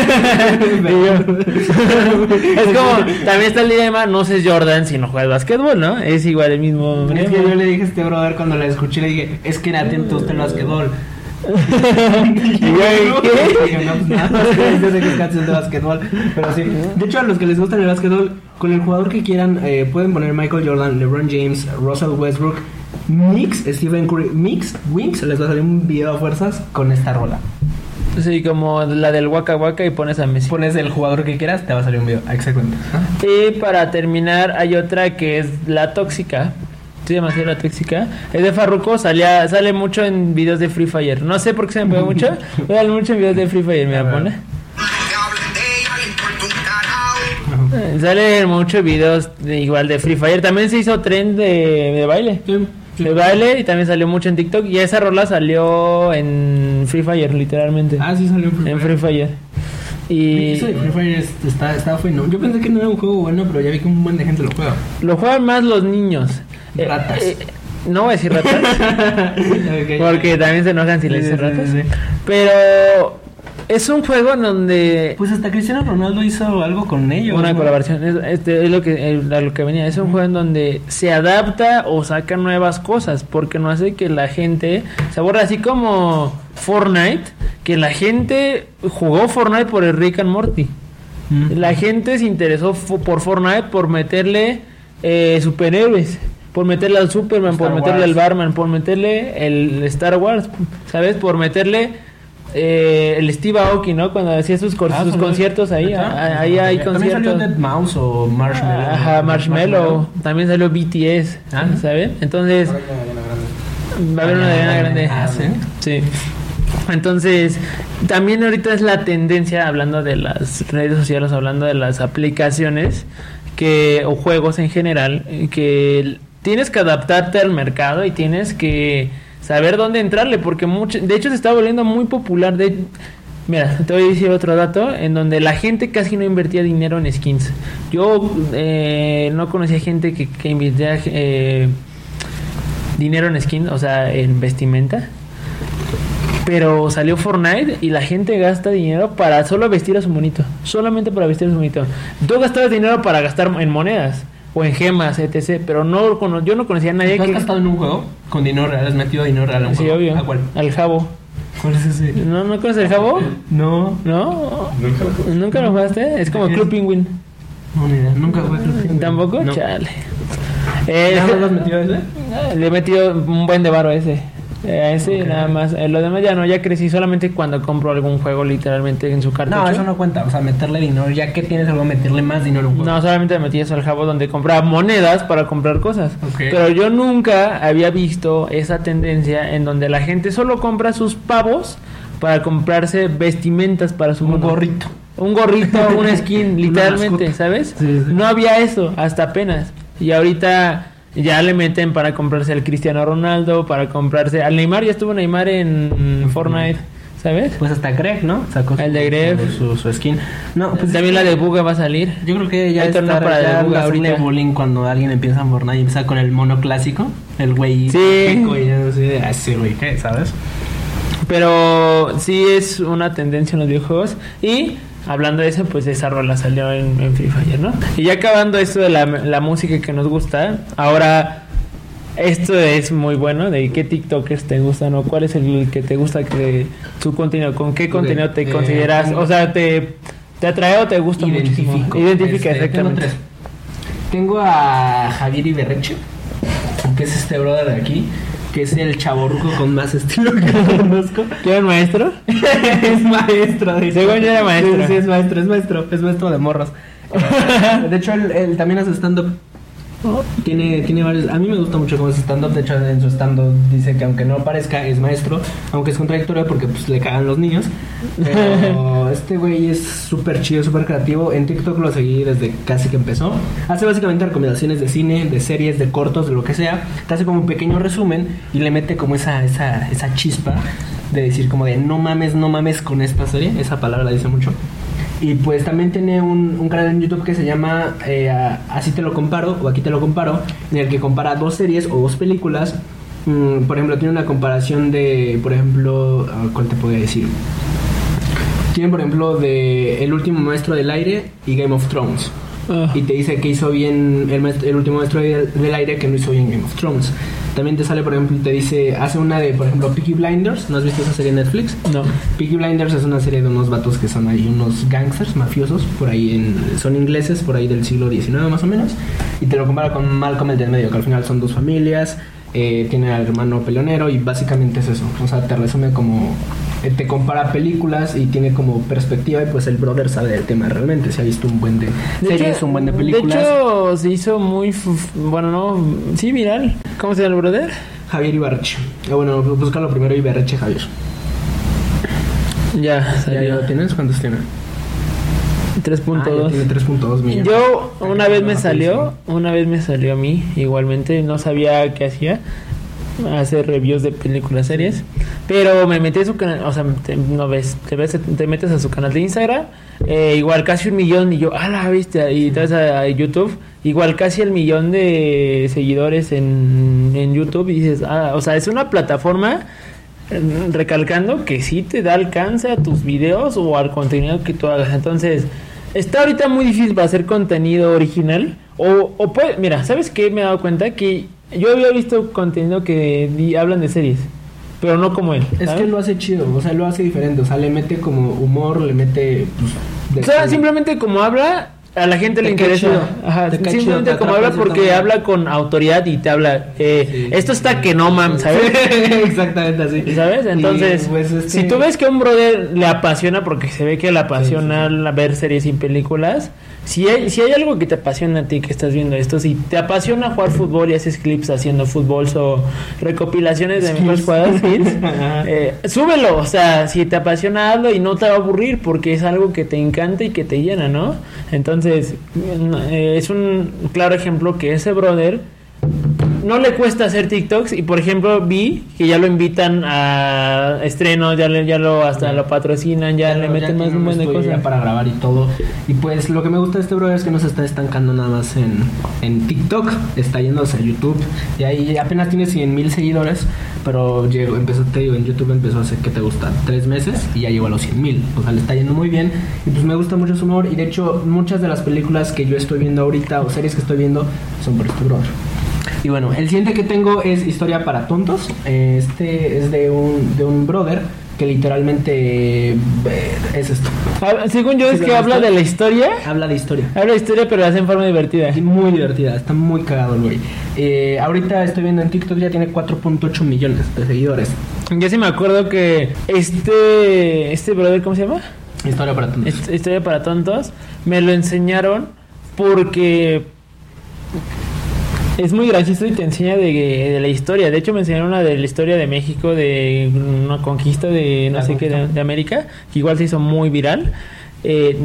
Es como, también está el dilema, no sé Jordan si no juegas basquetbol, ¿no? Es igual el mismo. Es que yo le dije a este brother cuando la escuché, le dije, es que era atento usted al que canción de basquetbol, pero sí. De hecho, a los que les gusta el basquetbol, con el jugador que quieran, eh, pueden poner Michael Jordan, LeBron James, Russell Westbrook, Mix, Stephen Curry, Mix, Wings, les va a salir un video a fuerzas con esta rola. Sí, como la del Waka Waka y pones a Messi. Pones el jugador que quieras, te va a salir un video. Exactamente. Y para terminar, hay otra que es La Tóxica. Llama así La Tóxica. Es de Farruko, salía, sale mucho en videos de Free Fire. No sé por qué se me pegó mucho. [laughs] Sale mucho en videos de Free Fire, pone. Un carajo. Eh, Sale muchos videos de, igual de Free Fire. También se hizo tren de, de baile. Sí, sí. De baile y también salió mucho en TikTok. Y esa rola salió en Free Fire, literalmente. Ah, sí salió en Free en Fire. Free Fire. Y Eso de Free Fire es- está, está bueno. Yo pensé que no era un juego bueno, pero ya vi que un buen de gente lo juega. lo juegan más los niños. Eh, Ratas. eh, no voy a decir ratas. [laughs] Porque también se enojan si Sí, dicen ratas. sí, sí. Pero es un juego en donde Pues hasta Cristiano Ronaldo hizo algo con ellos. una ¿no? colaboración es, este es lo que a lo que venía es un juego en donde se adapta o saca nuevas cosas porque no hace que la gente se aburra así como Fortnite que la gente jugó Fortnite por el Rick and Morty la gente se interesó por Fortnite por meterle eh, superhéroes por meterle al Superman, por meterle Wars. al Barman, por meterle el Star Wars, ¿sabes? Por meterle eh, el Steve Aoki, ¿no? Cuando hacía sus, cor- Ah, sus conciertos ahí, ¿Neta? ah, ahí hay También salió conciertos. Dead Mouse o Marshmallow. Ajá, Marshmallow. También salió BTS, Ah. ¿saben? Entonces, va a haber una de Ariana Grande. Ah, ¿sí? Sí. Entonces, también ahorita es la tendencia, hablando de las redes sociales, hablando de las aplicaciones que o juegos en general, eh, que tienes que adaptarte al mercado y tienes que saber dónde entrarle, porque mucho, de hecho se está volviendo muy popular. De, mira, te voy a decir otro dato, en donde la gente casi no invertía dinero en skins. Yo eh, no conocía gente que, que eh, dinero en skins, o sea, en vestimenta. Pero salió Fortnite y la gente gasta dinero para solo vestir a su monito. Solamente para vestir a su monito. Tú gastabas dinero para gastar en monedas o en gemas, etc. Pero no cono- yo no conocía a nadie ¿Tú has que. gastado en un juego con dinero real? ¿Has metido dinero real a un Sí, juego? obvio. ¿A cuál? Al jabo. ¿Cuál es ese? ¿No, ¿No conoces el jabo? No. ¿No? Nunca lo ¿Nunca lo jugaste? Es como ¿De qué Club? Penguin. No, ni idea. Nunca jugué Club Penguin. ¿Tampoco? No. Chale. Eh, ¿Ya [laughs] no has metido ese? Le he metido un buen de varo a ese. Eh, ese nada más. Eh, lo demás ya no, ya crecí solamente cuando compro algún juego literalmente en su cartucho. No, eso no cuenta. O sea, meterle dinero. Ya que tienes algo, meterle más dinero un juego. No, solamente me metí eso al jabo donde compraba monedas para comprar cosas. Pero yo nunca había visto esa tendencia en donde la gente solo compra sus pavos para comprarse vestimentas para su Un gorrito. Un gorrito, una skin, [laughs] literalmente. ¿sabes? Sí, sí. No había eso hasta apenas. Y ahorita ya le meten para comprarse al Cristiano Ronaldo, para comprarse al Neymar. Ya estuvo Neymar en Fortnite, ¿sabes? Pues hasta Greg, ¿no? Sacó El de Greg. Su, su skin. No, pues También la de Buga va a salir. Yo creo que ya Hay es torneo para ya de Buga ahorita. bullying cuando alguien empieza en Fortnite y empieza con el mono clásico, el güey Sí. pico y así así, güey. ¿Sabes? Pero sí es una tendencia en los videojuegos. Y hablando de eso, pues esa rola salió en, en Free Fire, ¿no? Y ya acabando esto de la, la música que nos gusta, ahora esto es muy bueno. ¿De qué TikTokers te gustan o cuál es el que te gusta que tu contenido? ¿Con qué contenido te eh, consideras? O sea, te, te atrae o te gusta muchísimo. Identifico. Identifica Este, exactamente. Tengo, tres. Tengo a Javier Iberreche, que es este brother de aquí. Que es el chaborruco con más estilo que [laughs] conozco. ¿Quién maestro? [laughs] es maestro, de hecho. Según yo era maestro. Sí, sí, es maestro, es maestro, es maestro de morros. [laughs] De hecho, él, él también hace stand-up. Tiene, tiene varios. A mí me gusta mucho cómo es stand-up. De hecho, en su stand-up dice que aunque no parezca, es maestro. Aunque es contradictorio porque pues le cagan los niños. Pero [laughs] este güey es súper chido, súper creativo. En TikTok lo seguí desde casi que empezó. Hace básicamente recomendaciones de cine, de series, de cortos, de lo que sea. Te hace como un pequeño resumen y le mete como esa, esa, esa chispa de decir como de no mames, no mames con esta serie. Esa palabra la dice mucho. Y pues también tiene un, un canal en YouTube que se llama eh, Así te lo comparo o Aquí te lo comparo, en el que compara dos series o dos películas. Mm, por ejemplo, tiene una comparación de, por ejemplo, ah, ¿cuál te puedo decir? Tiene, por ejemplo, de El último maestro del aire y Game of Thrones. Ah. Y te dice que hizo bien el, el último maestro del aire, que no hizo bien Game of Thrones. También te sale, por ejemplo, te dice, hace una de, por ejemplo, Peaky Blinders. ¿No has visto esa serie en Netflix? No. Peaky Blinders es una serie de unos vatos que son ahí unos gangsters mafiosos, por ahí en, son ingleses, por ahí del siglo XIX más o menos, y te lo compara con Malcolm el del medio, que al final son dos familias, eh, tiene al hermano peleonero y básicamente es eso, o sea, te resume como, te compara películas y tiene como perspectiva y pues el brother sabe del tema realmente, se ha visto un buen de, De series, hecho- un buen de películas. De hecho, se hizo muy. Bueno, no. Sí, viral. ¿Cómo se llama el brother? Javier Ibarreche, Eh, bueno, búscalo primero Ibarreche Javier. Ya, ¿Ya, salió. ya lo tienes? ¿Cuántos tiene? 3.2. Ah, tiene 3.2 millones. Yo una vez me salió, una vez me salió a mí, igualmente, no sabía qué hacía, hacer reviews de películas, series, pero me metí a su canal, o sea, no ves, te, ves, te metes a su canal de Instagram, eh, igual casi un millón, y yo, ah, la viste, y te a, YouTube, igual casi el millón de seguidores en, en YouTube, y dices, ah, o sea, es una plataforma eh, recalcando que sí te da alcance a tus videos o al contenido que tú hagas. Entonces, está ahorita muy difícil para hacer contenido original. O, o puede, mira, ¿sabes qué? Me he dado cuenta que yo había visto contenido que di- hablan de series, pero no como él. Es que lo hace chido, o sea, lo hace diferente, o sea, le mete como humor, le mete... Pues, O sea, simplemente como habla, a la gente le Te interesa. chido. Ajá, Te cae simplemente te como habla porque habla con autoridad y te habla. eh, Sí. Esto está que no, mam, ¿sabes? [laughs] Exactamente así. ¿Sabes? Entonces, pues, si tú ves que a un brother le apasiona, porque se ve que le apasiona la- ver series y películas, si hay, si hay algo que te apasiona a ti que estás viendo esto, si te apasiona jugar fútbol y haces clips haciendo fútbol o recopilaciones de mejores jugadas, [laughs] eh, súbelo. O sea, si te apasiona, hazlo y no te va a aburrir porque es algo que te encanta y que te llena, ¿no? Entonces, eh, es un claro ejemplo que ese brother no le cuesta hacer TikToks y por ejemplo vi que ya lo invitan a estrenos, ya, le- ya lo hasta lo patrocinan, ya, le meten tiene más un buen de ya cosas. para grabar y todo. Y pues lo que me gusta de este brother es que no se está estancando nada más en, en TikTok, está yéndose a YouTube. Y ahí apenas tiene 100 mil seguidores, pero llegó, empezó, te digo, en YouTube empezó hace, ¿qué te gusta? Tres meses y ya llegó a los 100 mil. O sea, le está yendo muy bien. Y pues me gusta mucho su humor. Y de hecho, muchas de las películas que yo estoy viendo ahorita o series que estoy viendo son por este brother. Y bueno, el siguiente que tengo es Historia para Tontos. Este es de un, de un brother que literalmente eh, es esto. Ah, Según yo ¿Sí es que habla de la historia, Habla de historia. habla de historia pero lo hace en forma divertida. Y muy divertida, está muy cagado el güey. Eh, ahorita estoy viendo en TikTok, ya tiene 4.8 millones de seguidores. Yo sí me acuerdo que este este brother, ¿cómo se llama? Historia para Tontos. Est- Historia para tontos, me lo enseñaron porque es muy gracioso y te enseña de, de la historia. De hecho, me enseñaron una de la historia de México, de una conquista de no La sé qué, de, de América, que igual se hizo muy viral. Eh,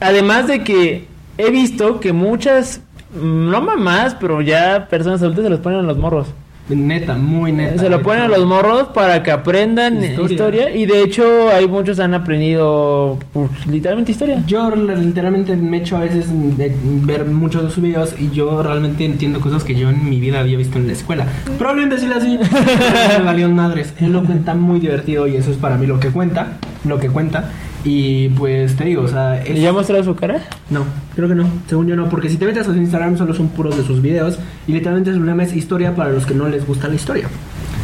además de que he visto que muchas, no mamás, pero ya personas adultas se los ponen a los morros. Neta, muy neta. Se lo ponen a los morros para que aprendan Historia. historia. y de hecho hay muchos han aprendido pues, literalmente historia. Yo literalmente me echo a veces de ver muchos de sus videos y yo realmente entiendo cosas que yo en mi vida había visto en la escuela. Probablemente decirlo así, [laughs] me valió madres. Él lo cuenta muy divertido y eso es para mí lo que cuenta, lo que cuenta. Y pues te digo, o sea, es- ¿Y ya mostrado su cara? No, creo que no. Según yo no, porque si te metes a su Instagram solo son puros de sus videos y literalmente su problema es historia para los que no les gusta la historia.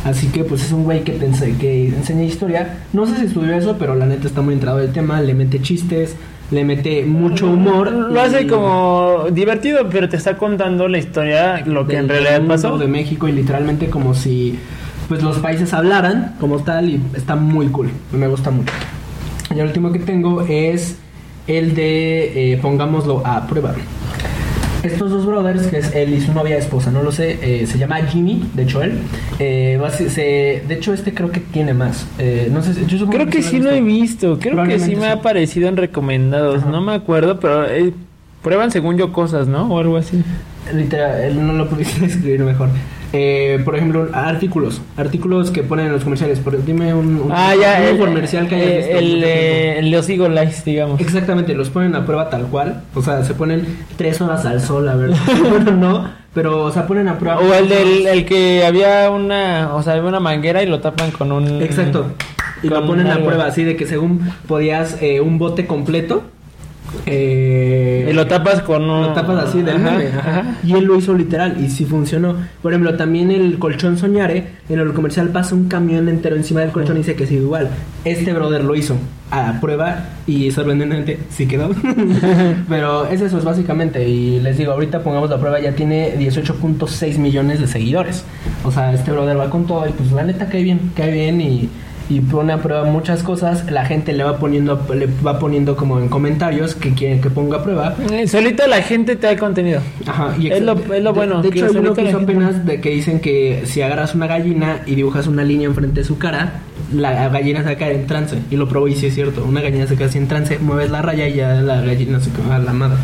Así que pues es un güey que, te ense- que enseña historia. No sé si estudió eso, pero la neta está muy entrado del tema. Le mete chistes, le mete mucho humor. Lo hace y- como divertido, pero te está contando la historia, lo que en realidad pasó. de México y literalmente como si pues los países hablaran como tal y está muy cool, me gusta mucho. Y el último que tengo es el de eh, pongámoslo a prueba. Estos dos brothers, que es él y su novia esposa, no lo sé, eh, se llama Jimmy, de hecho él. eh, se- de hecho este creo que tiene más. Eh, no sé, yo Creo que sí lo he visto, creo que sí me ha aparecido en recomendados, Ajá. no me acuerdo, pero prueban según yo cosas, ¿no? O algo así. Literal, él no lo pudiste [laughs] escribir mejor. Eh, por ejemplo, artículos. Artículos que ponen en los comerciales. Por- dime un, un- Ah, ya, un el, comercial que hayas eh, visto. el, eh, el los Eagle Eyes, digamos. Exactamente, los ponen a prueba tal cual. O sea, se ponen tres horas al sol, a ver. [laughs] bueno, no, pero, o sea, ponen a prueba. O el del el que había una, o sea, había una manguera y lo tapan con un... Exacto. Y lo ponen a prueba, así de que según podías eh, un bote completo. Eh, Y lo tapas con un... Lo tapas así del Ajá, meme, ajá. ajá. Y él lo hizo literal y sí funcionó. Por ejemplo, también el colchón Soñare, en el comercial pasa un camión entero encima del colchón y dice que sigue igual. Este brother lo hizo a prueba y sorprendentemente sí quedó. [laughs] Pero es eso, es básicamente. Y les digo, ahorita pongamos la prueba, ya tiene 18.6 millones de seguidores. O sea, este brother va con todo y pues la neta cae bien, cae bien y y pone a prueba muchas cosas, la gente le va poniendo le va poniendo como en comentarios que quieren que ponga a prueba Eh, Solito la gente te da contenido. Ajá, y Es lo- es lo bueno, De, hecho, hay uno que hizo apenas de que dicen que si agarras una gallina y dibujas una línea enfrente de su cara, la gallina se va a caer en trance. Y lo probó y sí es cierto. Una gallina se cae así en trance, mueves la raya y ya la gallina se queda a la madre.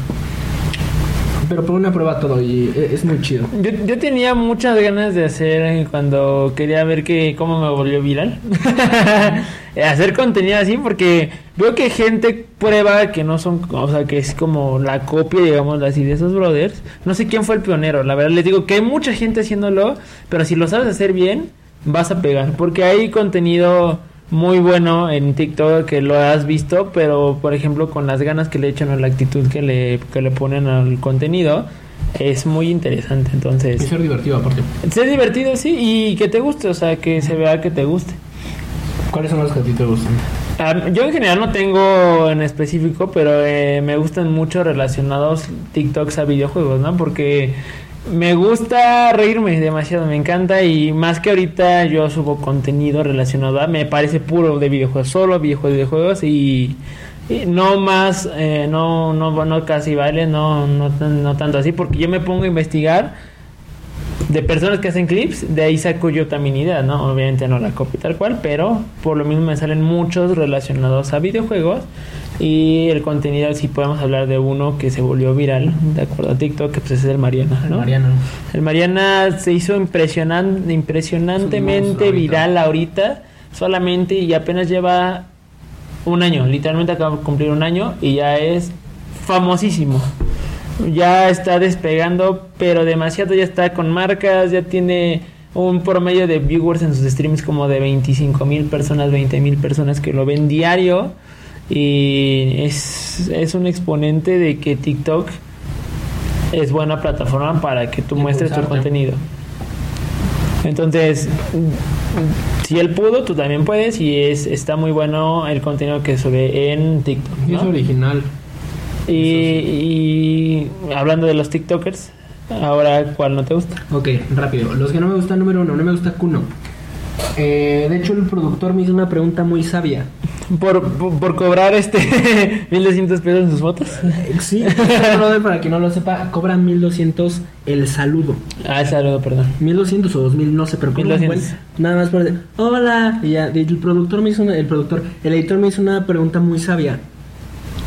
Pero por una prueba todo y e- es muy chido. Yo, yo tenía muchas ganas de hacer eh, cuando quería ver que cómo me volvió viral. [laughs] hacer contenido así porque veo que gente prueba que no son, o sea, que es como la copia, digamos así, de esos brothers. No sé quién fue el pionero, la verdad les digo que hay mucha gente haciéndolo, pero si lo sabes hacer bien, vas a pegar. Porque hay contenido muy bueno en TikTok que lo has visto, pero por ejemplo con las ganas que le echan o la actitud que le, que le ponen al contenido, es muy interesante. Y Entonces, ser divertido aparte. ser divertido, sí, y que te guste, o sea, que se vea que te guste. ¿Cuáles son los que a ti te gustan? Ah, yo en general no tengo en específico, pero eh, me gustan mucho relacionados TikToks a videojuegos, ¿no? Porque me gusta reírme demasiado, me encanta y más que ahorita yo subo contenido relacionado a, me parece puro de videojuegos, solo videojuegos, videojuegos y, y no más, eh, no, no, casi vale, no, no, no tanto así, porque yo me pongo a investigar de personas que hacen clips, de ahí saco yo también ideas, ¿no? Obviamente no la copio tal cual, pero por lo mismo me salen muchos relacionados a videojuegos y el contenido, si podemos hablar de uno que se volvió viral, de acuerdo a TikTok, que pues es el Mariana, ¿no? Mariano. El Mariana se hizo impresionan- impresionantemente ahorita. viral ahorita, solamente y apenas lleva un año, literalmente acaba de cumplir un año y ya es famosísimo. Ya está despegando, pero demasiado, ya está con marcas, ya tiene un promedio de viewers en sus streams como de 25 mil personas, 20 mil personas que lo ven diario y es, es un exponente de que TikTok es buena plataforma para que tú muestres tu contenido. Entonces, si él pudo, tú también puedes y es está muy bueno el contenido que sube en TikTok. Es original. Y, y hablando de los TikTokers, ahora, ¿cuál no te gusta? Ok, rápido. Los que no me gustan, número uno, no me gusta Kuno. Eh, de hecho, el productor me hizo una pregunta muy sabia. Por, por, por cobrar este [laughs] 1200 pesos en sus fotos. Eh, Sí, brother, para quien no lo sepa, cobran 1200 el saludo. Ah, saludo, perdón. 1200 o 2000, no sé, pero cobran 1200. buen- Nada más por decir, hola. Y ya, el productor me hizo una- el productor, el editor me hizo una pregunta muy sabia.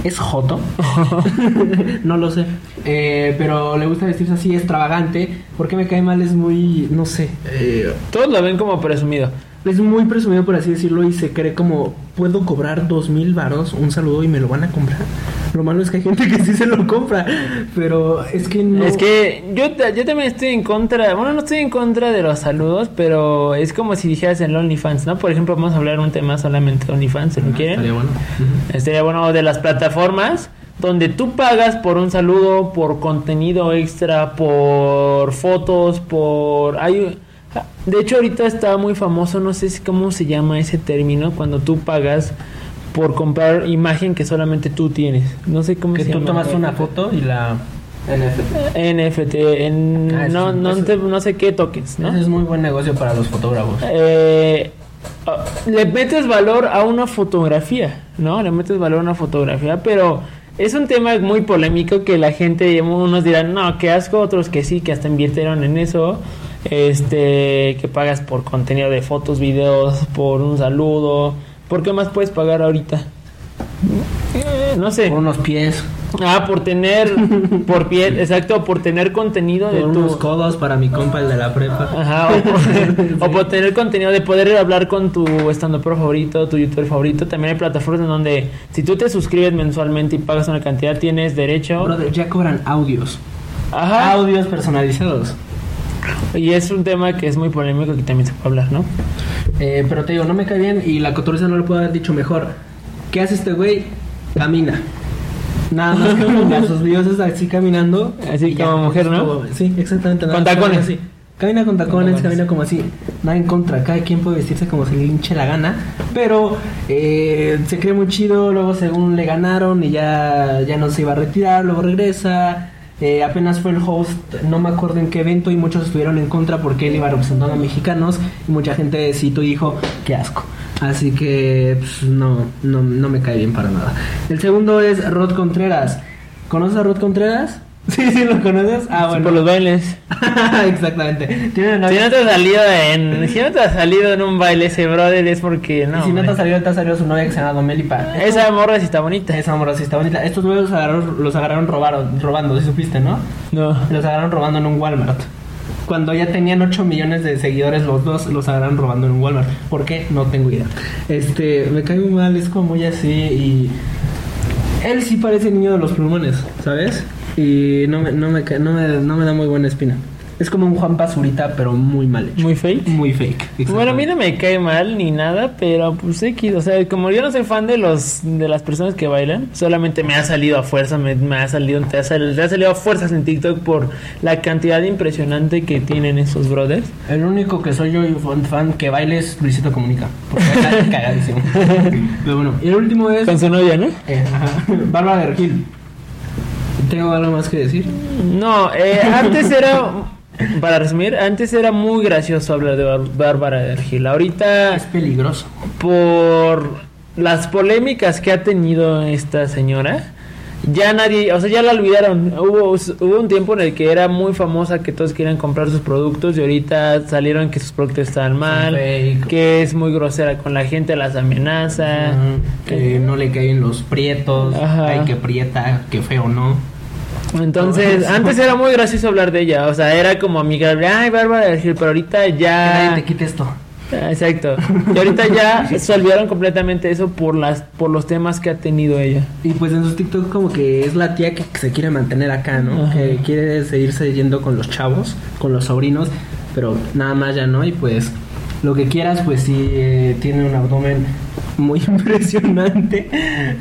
¿Es Joto? [laughs] [laughs] no lo sé. Eh, pero le gusta vestirse así extravagante. Porque me cae mal, es muy, no sé. eh, Todos lo ven como presumido. Es muy presumido, por así decirlo, y se cree como, puedo cobrar dos mil varos un saludo y me lo van a comprar. Lo malo es que hay gente que sí se lo compra, pero es que no... Es que yo, yo también estoy en contra, bueno, no estoy en contra de los saludos, pero es como si dijeras en OnlyFans, ¿no? Por ejemplo, vamos a hablar un tema solamente de OnlyFans, si lo Ah, quieren. Estaría bueno. Estaría bueno de las plataformas donde tú pagas por un saludo, por contenido extra, por fotos, por... Hay... De hecho, ahorita está muy famoso, no sé si cómo se llama ese término, cuando tú pagas por comprar imagen que solamente tú tienes. No sé cómo Que se tú llama. tomas una foto y la... NFT. NFT, en Ah, no, no, eso- te- no sé qué tokens, ¿no? Ese es muy buen negocio para los fotógrafos. Eh, ah, le metes valor a una fotografía, ¿no? Le metes valor a una fotografía, pero es un tema muy polémico que la gente, unos dirán, no, qué asco, otros que sí, que hasta invirtieron en eso. Este, que pagas por contenido de fotos, videos, por un saludo. ¿Por qué más puedes pagar ahorita? Eh, no sé. Por unos pies, Ah, por tener, por piel, exacto, por tener contenido de por tu... unos codos para mi compa, el de la prepa. Ajá, o por, [laughs] o por tener contenido de poder hablar con tu estando pro favorito, tu youtuber favorito. También hay plataformas en donde si tú te suscribes mensualmente y pagas una cantidad, tienes derecho. Brother, ya cobran audios. Ajá. Audios personalizados. Y es un tema que es muy polémico que también se puede hablar, ¿no? Eh, pero te digo, no me cae bien y la cotorriza no lo puedo haber dicho mejor. ¿Qué hace este güey? Camina. Nada más [laughs] camina. Sus videos es así caminando. Así como mujer, ¿no? como- sí, exactamente. nada Con tacones. así. Camina con tacones, tacones. camina como así. Nada en contra. Cada quien puede vestirse como se le hinche la gana. Pero eh, se cree muy chido. Luego, según le ganaron y ya, ya no se iba a retirar, luego regresa. Eh, apenas fue el host, no me acuerdo en qué evento, y muchos estuvieron en contra porque él iba representando a mexicanos. Y mucha gente citó y dijo, qué asco. Así que pues, no, no, no me cae bien para nada. El segundo es Rod Contreras. ¿Conoces a Rod Contreras? [laughs] Sí, sí, lo conoces. Ah, Sí, bueno. Por los bailes. [laughs] Exactamente. Tiene una Si no te has salido en, [laughs] si no te has salido en un baile ese brother es porque no. y si no te ha salido, te ha salido su novia que se llama Domelipa. Esa morra sí está bonita. Esa morra sí está bonita. Estos güeyes los agarraron, los agarraron robaron, robando, ¿sí supiste, no? No. Los agarraron robando en un Walmart. Cuando ya tenían 8 millones de seguidores los dos, los agarraron robando en un Walmart. ¿Por qué? No tengo idea. Este, me cae muy mal, es como muy así y... Él sí parece niño de los plumones, ¿sabes? Y no me, no me, no me, no me da muy buena espina. Es como un Juan Pazurita, pero muy mal hecho. Muy fake. Muy fake. Bueno, a mí no me cae mal ni nada, pero pues X, o sea, como yo no soy fan de los de las personas que bailan, solamente me ha salido a fuerza, me, me ha salido, te ha salido, te ha salido a fuerzas en TikTok por la cantidad impresionante que tienen esos brothers. El único que soy yo y fan, fan que baile es Luisito Comunica. Porque está [laughs] cagadísimo. Pero bueno, y el último es Con su novia, ¿no? eh, ajá, Bárbara de Regil. ¿Tengo algo más que decir? No, eh, antes era, para resumir, antes era muy gracioso hablar de Bar- Bárbara de Argil. Ahorita, Es peligroso. por las polémicas que ha tenido esta señora, ya nadie, o sea, ya la olvidaron. Hubo, hubo un tiempo en el que era muy famosa que todos querían comprar sus productos y ahorita salieron que sus productos estaban mal, que es muy grosera con la gente, las amenaza. que no le caen los prietos. Ajá. Ay, que prieta, que feo, ¿no? Entonces, antes era muy gracioso hablar de ella, o sea, era como amigable, ay, Bárbara pero ahorita Que nadie ya... te quite esto. Ah, Exacto. Y ahorita ya [laughs] se olvidaron completamente eso por las por los temas que ha tenido ella. Y pues en sus TikTok como que es la tía que se quiere mantener acá, ¿no? Ajá. Que quiere seguirse yendo con los chavos, con los sobrinos, pero nada más ya no. Y pues lo que quieras, pues sí, eh, tiene un abdomen muy [laughs] impresionante.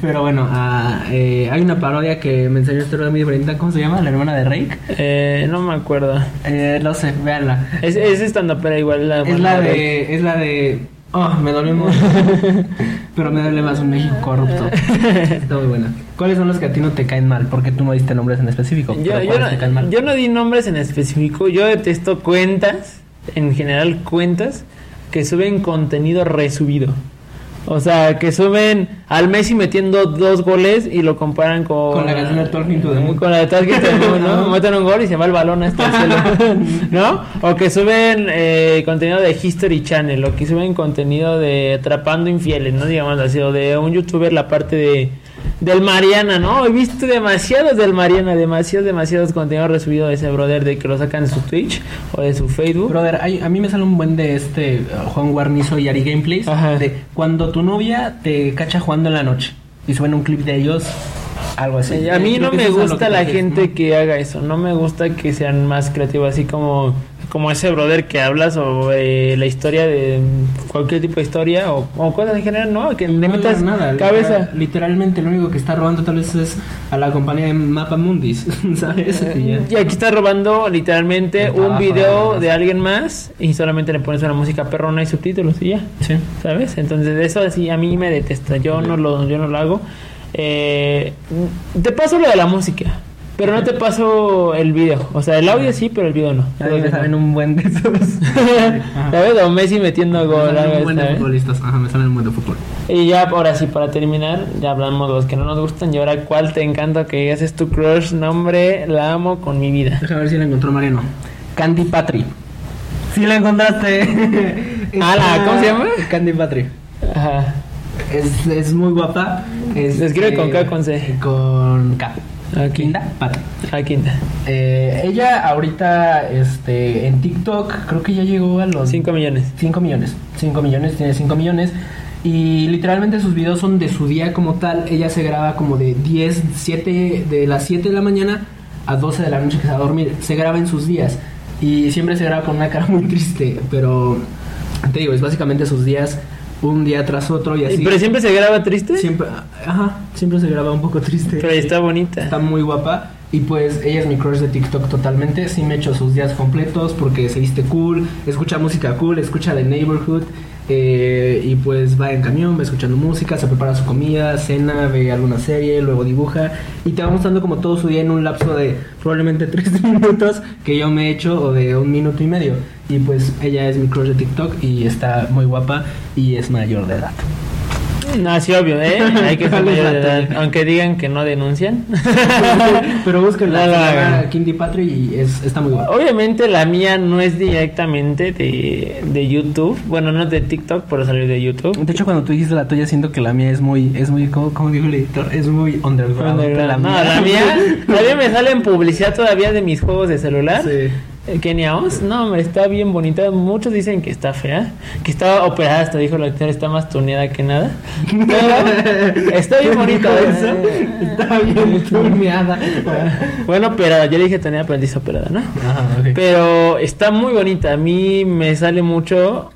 Pero bueno, ah, eh, hay una parodia que me enseñó este muy diferente. ¿Cómo se llama? La hermana de Rake. Eh, no me acuerdo. Eh, no sé, véanla. Es, es estando pero igual la Es la de. Es la de. Oh, me dolió mucho. [laughs] Pero me duele más un México corrupto. Está muy buena. ¿Cuáles son los que a ti no te caen mal? Porque tú no diste nombres en específico. Yo, pero yo ¿cuáles te caen no, mal? yo no di nombres en específico, yo detesto cuentas, en general cuentas, que suben contenido resubido. O sea, que suben al Messi metiendo dos goles y lo comparan con... Con la canción de Talking to the Moon. Con la de Talking to the Moon, ¿no? [laughs] Meten un gol y se va el balón hasta el cielo, [laughs] ¿no? O que suben eh, contenido de History Channel, o que suben contenido de Atrapando Infieles, ¿no? Digamos así, o de un youtuber la parte de... Del Mariana, ¿no? He visto demasiados del Mariana, demasiados, demasiados contenidos resubidos de ese brother de que lo sacan de su Twitch o de su Facebook. Brother, hay- a mí me sale un buen de este uh, Juan Guarnizo y Ari Gameplays. Ajá. De cuando tu novia te cacha jugando en la noche y suben un clip de ellos, algo así. Eh, a mí no me gusta la gente ¿no? que haga eso, no me gusta que sean más creativos, así como, como ese brother que habla sobre la historia de cualquier tipo de historia o, o cosas en general, ¿no? Que le No metas nada, cabeza. literal- literalmente lo único que está robando tal vez es a la compañía de Mapa Mundis, [laughs] ¿sabes? Y ya. Y aquí está robando literalmente un video de alguien más y solamente le pones una música perrona y subtítulos y ya. Sí. ¿Sabes? Entonces eso sí a mí me detesta. Yo no lo, yo no lo hago. Eh, te paso lo de la música. Pero no te paso el video. O sea, el audio sí, pero el video no. Ya me saben un buen de [laughs] esos. ¿Sabes? O Messi metiendo Me gol. salen algo un buen de futbolistas. Ajá, me salen un buen de fútbol. Y ya, ahora sí, para terminar, ya hablamos de los que no nos gustan. Y ahora, ¿cuál te encanta que digas es tu crush? Nombre, la amo con mi vida. Déjame ver si la encontró Mariano. Candy Patri. Sí la encontraste. [laughs] Ala, ¿cómo se llama? Candy Patri. Ajá. Es, es muy guapa. Es, escribe con K con C. Con K. Ok. Kinda Patri. Ah, quinta. Eh, ella ahorita este, en TikTok creo que ya llegó a los 5 millones. 5 millones. 5 millones, tiene 5 millones. Y literalmente sus videos son de su día como tal. Ella se graba como de 10, 7, de las 7 de la mañana a 12 de la noche que se va a dormir. Se graba en sus días. Y siempre se graba con una cara muy triste. Pero te digo, es básicamente sus días, un día tras otro y así. ¿Pero siempre se graba triste? Siempre, ajá, siempre se graba un poco triste. Pero está bonita. Está muy guapa. Y pues ella es mi crush de TikTok totalmente. Sí me echo sus días completos porque se viste cool, escucha música cool, escucha The Neighborhood. Eh, y pues va en camión, va escuchando música, se prepara su comida, cena, ve alguna serie, luego dibuja. Y te va mostrando como todo su día en un lapso de probablemente [laughs] tres minutos que yo me echo o de un minuto y medio. Y pues ella es mi crush de TikTok y está muy guapa y es mayor de edad. No, sí, obvio, ¿eh? [laughs] Hay que ser ¿Cuál es mayor de la edad. tuya? Aunque digan que no denuncian. [laughs] Pero búsquenla, llama hagan. Kindy Patri y es, está muy guapa. Obviamente la mía no es directamente de, de YouTube. Bueno, no es de TikTok, pero salió de YouTube. De hecho, cuando tú dijiste la tuya, siento que la mía es muy, es muy, ¿cómo, cómo dijo el editor? Es muy underground. No, la mía, [laughs] todavía me sale en publicidad todavía de mis juegos de celular. Sí. Eh, Kenia Oz, no, hombre, está bien bonita. Muchos dicen que está fea, que está operada, hasta dijo la actriz, está más tuneada que nada. Pero está bien bonita. eso. ¿eh? Está bien tuneada. Bueno, operada, yo le dije él dice operada, ¿no? Ajá, ok. Pero está muy bonita. A mí me sale mucho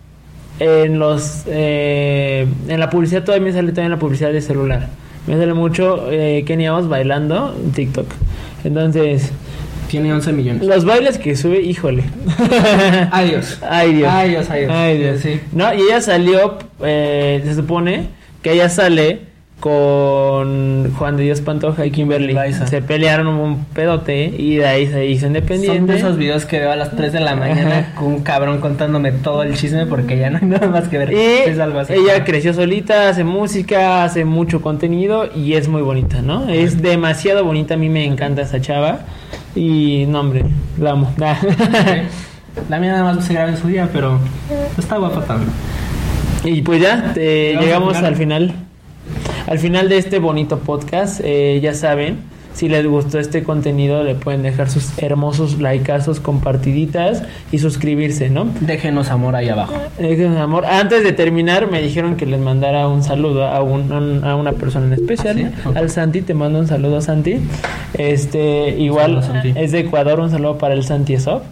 en los eh, en la publicidad todavía me sale también la publicidad de celular. Me sale mucho eh, Kenia Oz bailando en TikTok. Entonces, Tiene 11 millones. los bailes que sube, híjole. [laughs] Adiós. Ay Dios. Ay, Dios, ay, Dios. Ay, Dios. Sí. No, y ella salió, eh, se supone que ella sale con Juan de Dios Pantoja y Kimberly. Loaiza. Se pelearon un pedote y de ahí se hizo Son independiente. de esos videos que veo a las 3 de la mañana [laughs] con un cabrón contándome todo el chisme porque ya no hay nada más que ver. Y es algo así. ella creció solita, hace música, hace mucho contenido y es muy bonita, ¿no? Es demasiado bonita, a mí me encanta esa chava. Y no, hombre, la amo. [laughs] La mía nada más se graba en su día, pero está guapa también. y pues ya, te- Llegamos al al final. Al final de este bonito podcast, eh, ya saben, si les gustó este contenido, le pueden dejar sus hermosos likeazos, compartiditas y suscribirse, ¿no? Déjenos amor ahí abajo. Dejen su amor. Antes de terminar, me dijeron que les mandara un saludo a, un- a un- a una persona en especial. ¿Ah, sí? Al Santi, te mando un saludo, Santi. Este, igual Saludo, Santi. es de Ecuador, un saludo para el Santi Esop.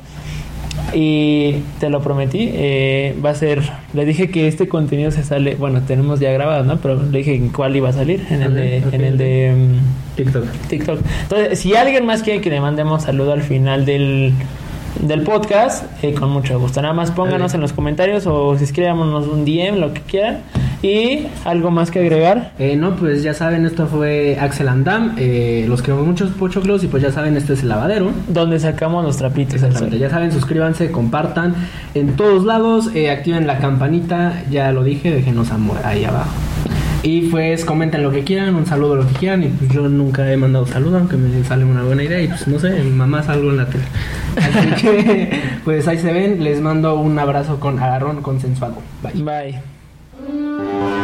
Y te lo prometí, eh, va a ser, le dije que este contenido se sale, bueno, tenemos ya grabado, ¿no? Pero le dije en cuál iba a salir, en el de, en el de mm, TikTok. TikTok. Entonces, si alguien más quiere que le mandemos saludo al final del, del podcast, eh, con mucho gusto. Nada más pónganos en los comentarios o escríbanos un DM, lo que quieran. Y algo más que agregar. Eh, no, pues ya saben, esto fue Axel Andam. Eh, los queremos muchos pochoclos y pues ya saben, este es el lavadero. Donde sacamos los trapitos. Exactamente, ya saben, suscríbanse, compartan en todos lados, eh, activen la campanita, ya lo dije, déjenos amor ahí abajo. Y pues comenten lo que quieran, un saludo lo que quieran. Y pues yo nunca he mandado saludo, aunque me sale una buena idea. Y pues no sé, mi mamá salgo en la tele. Así [laughs] que pues ahí se ven, les mando un abrazo con agarrón consensuado. Bye. Bye. うん。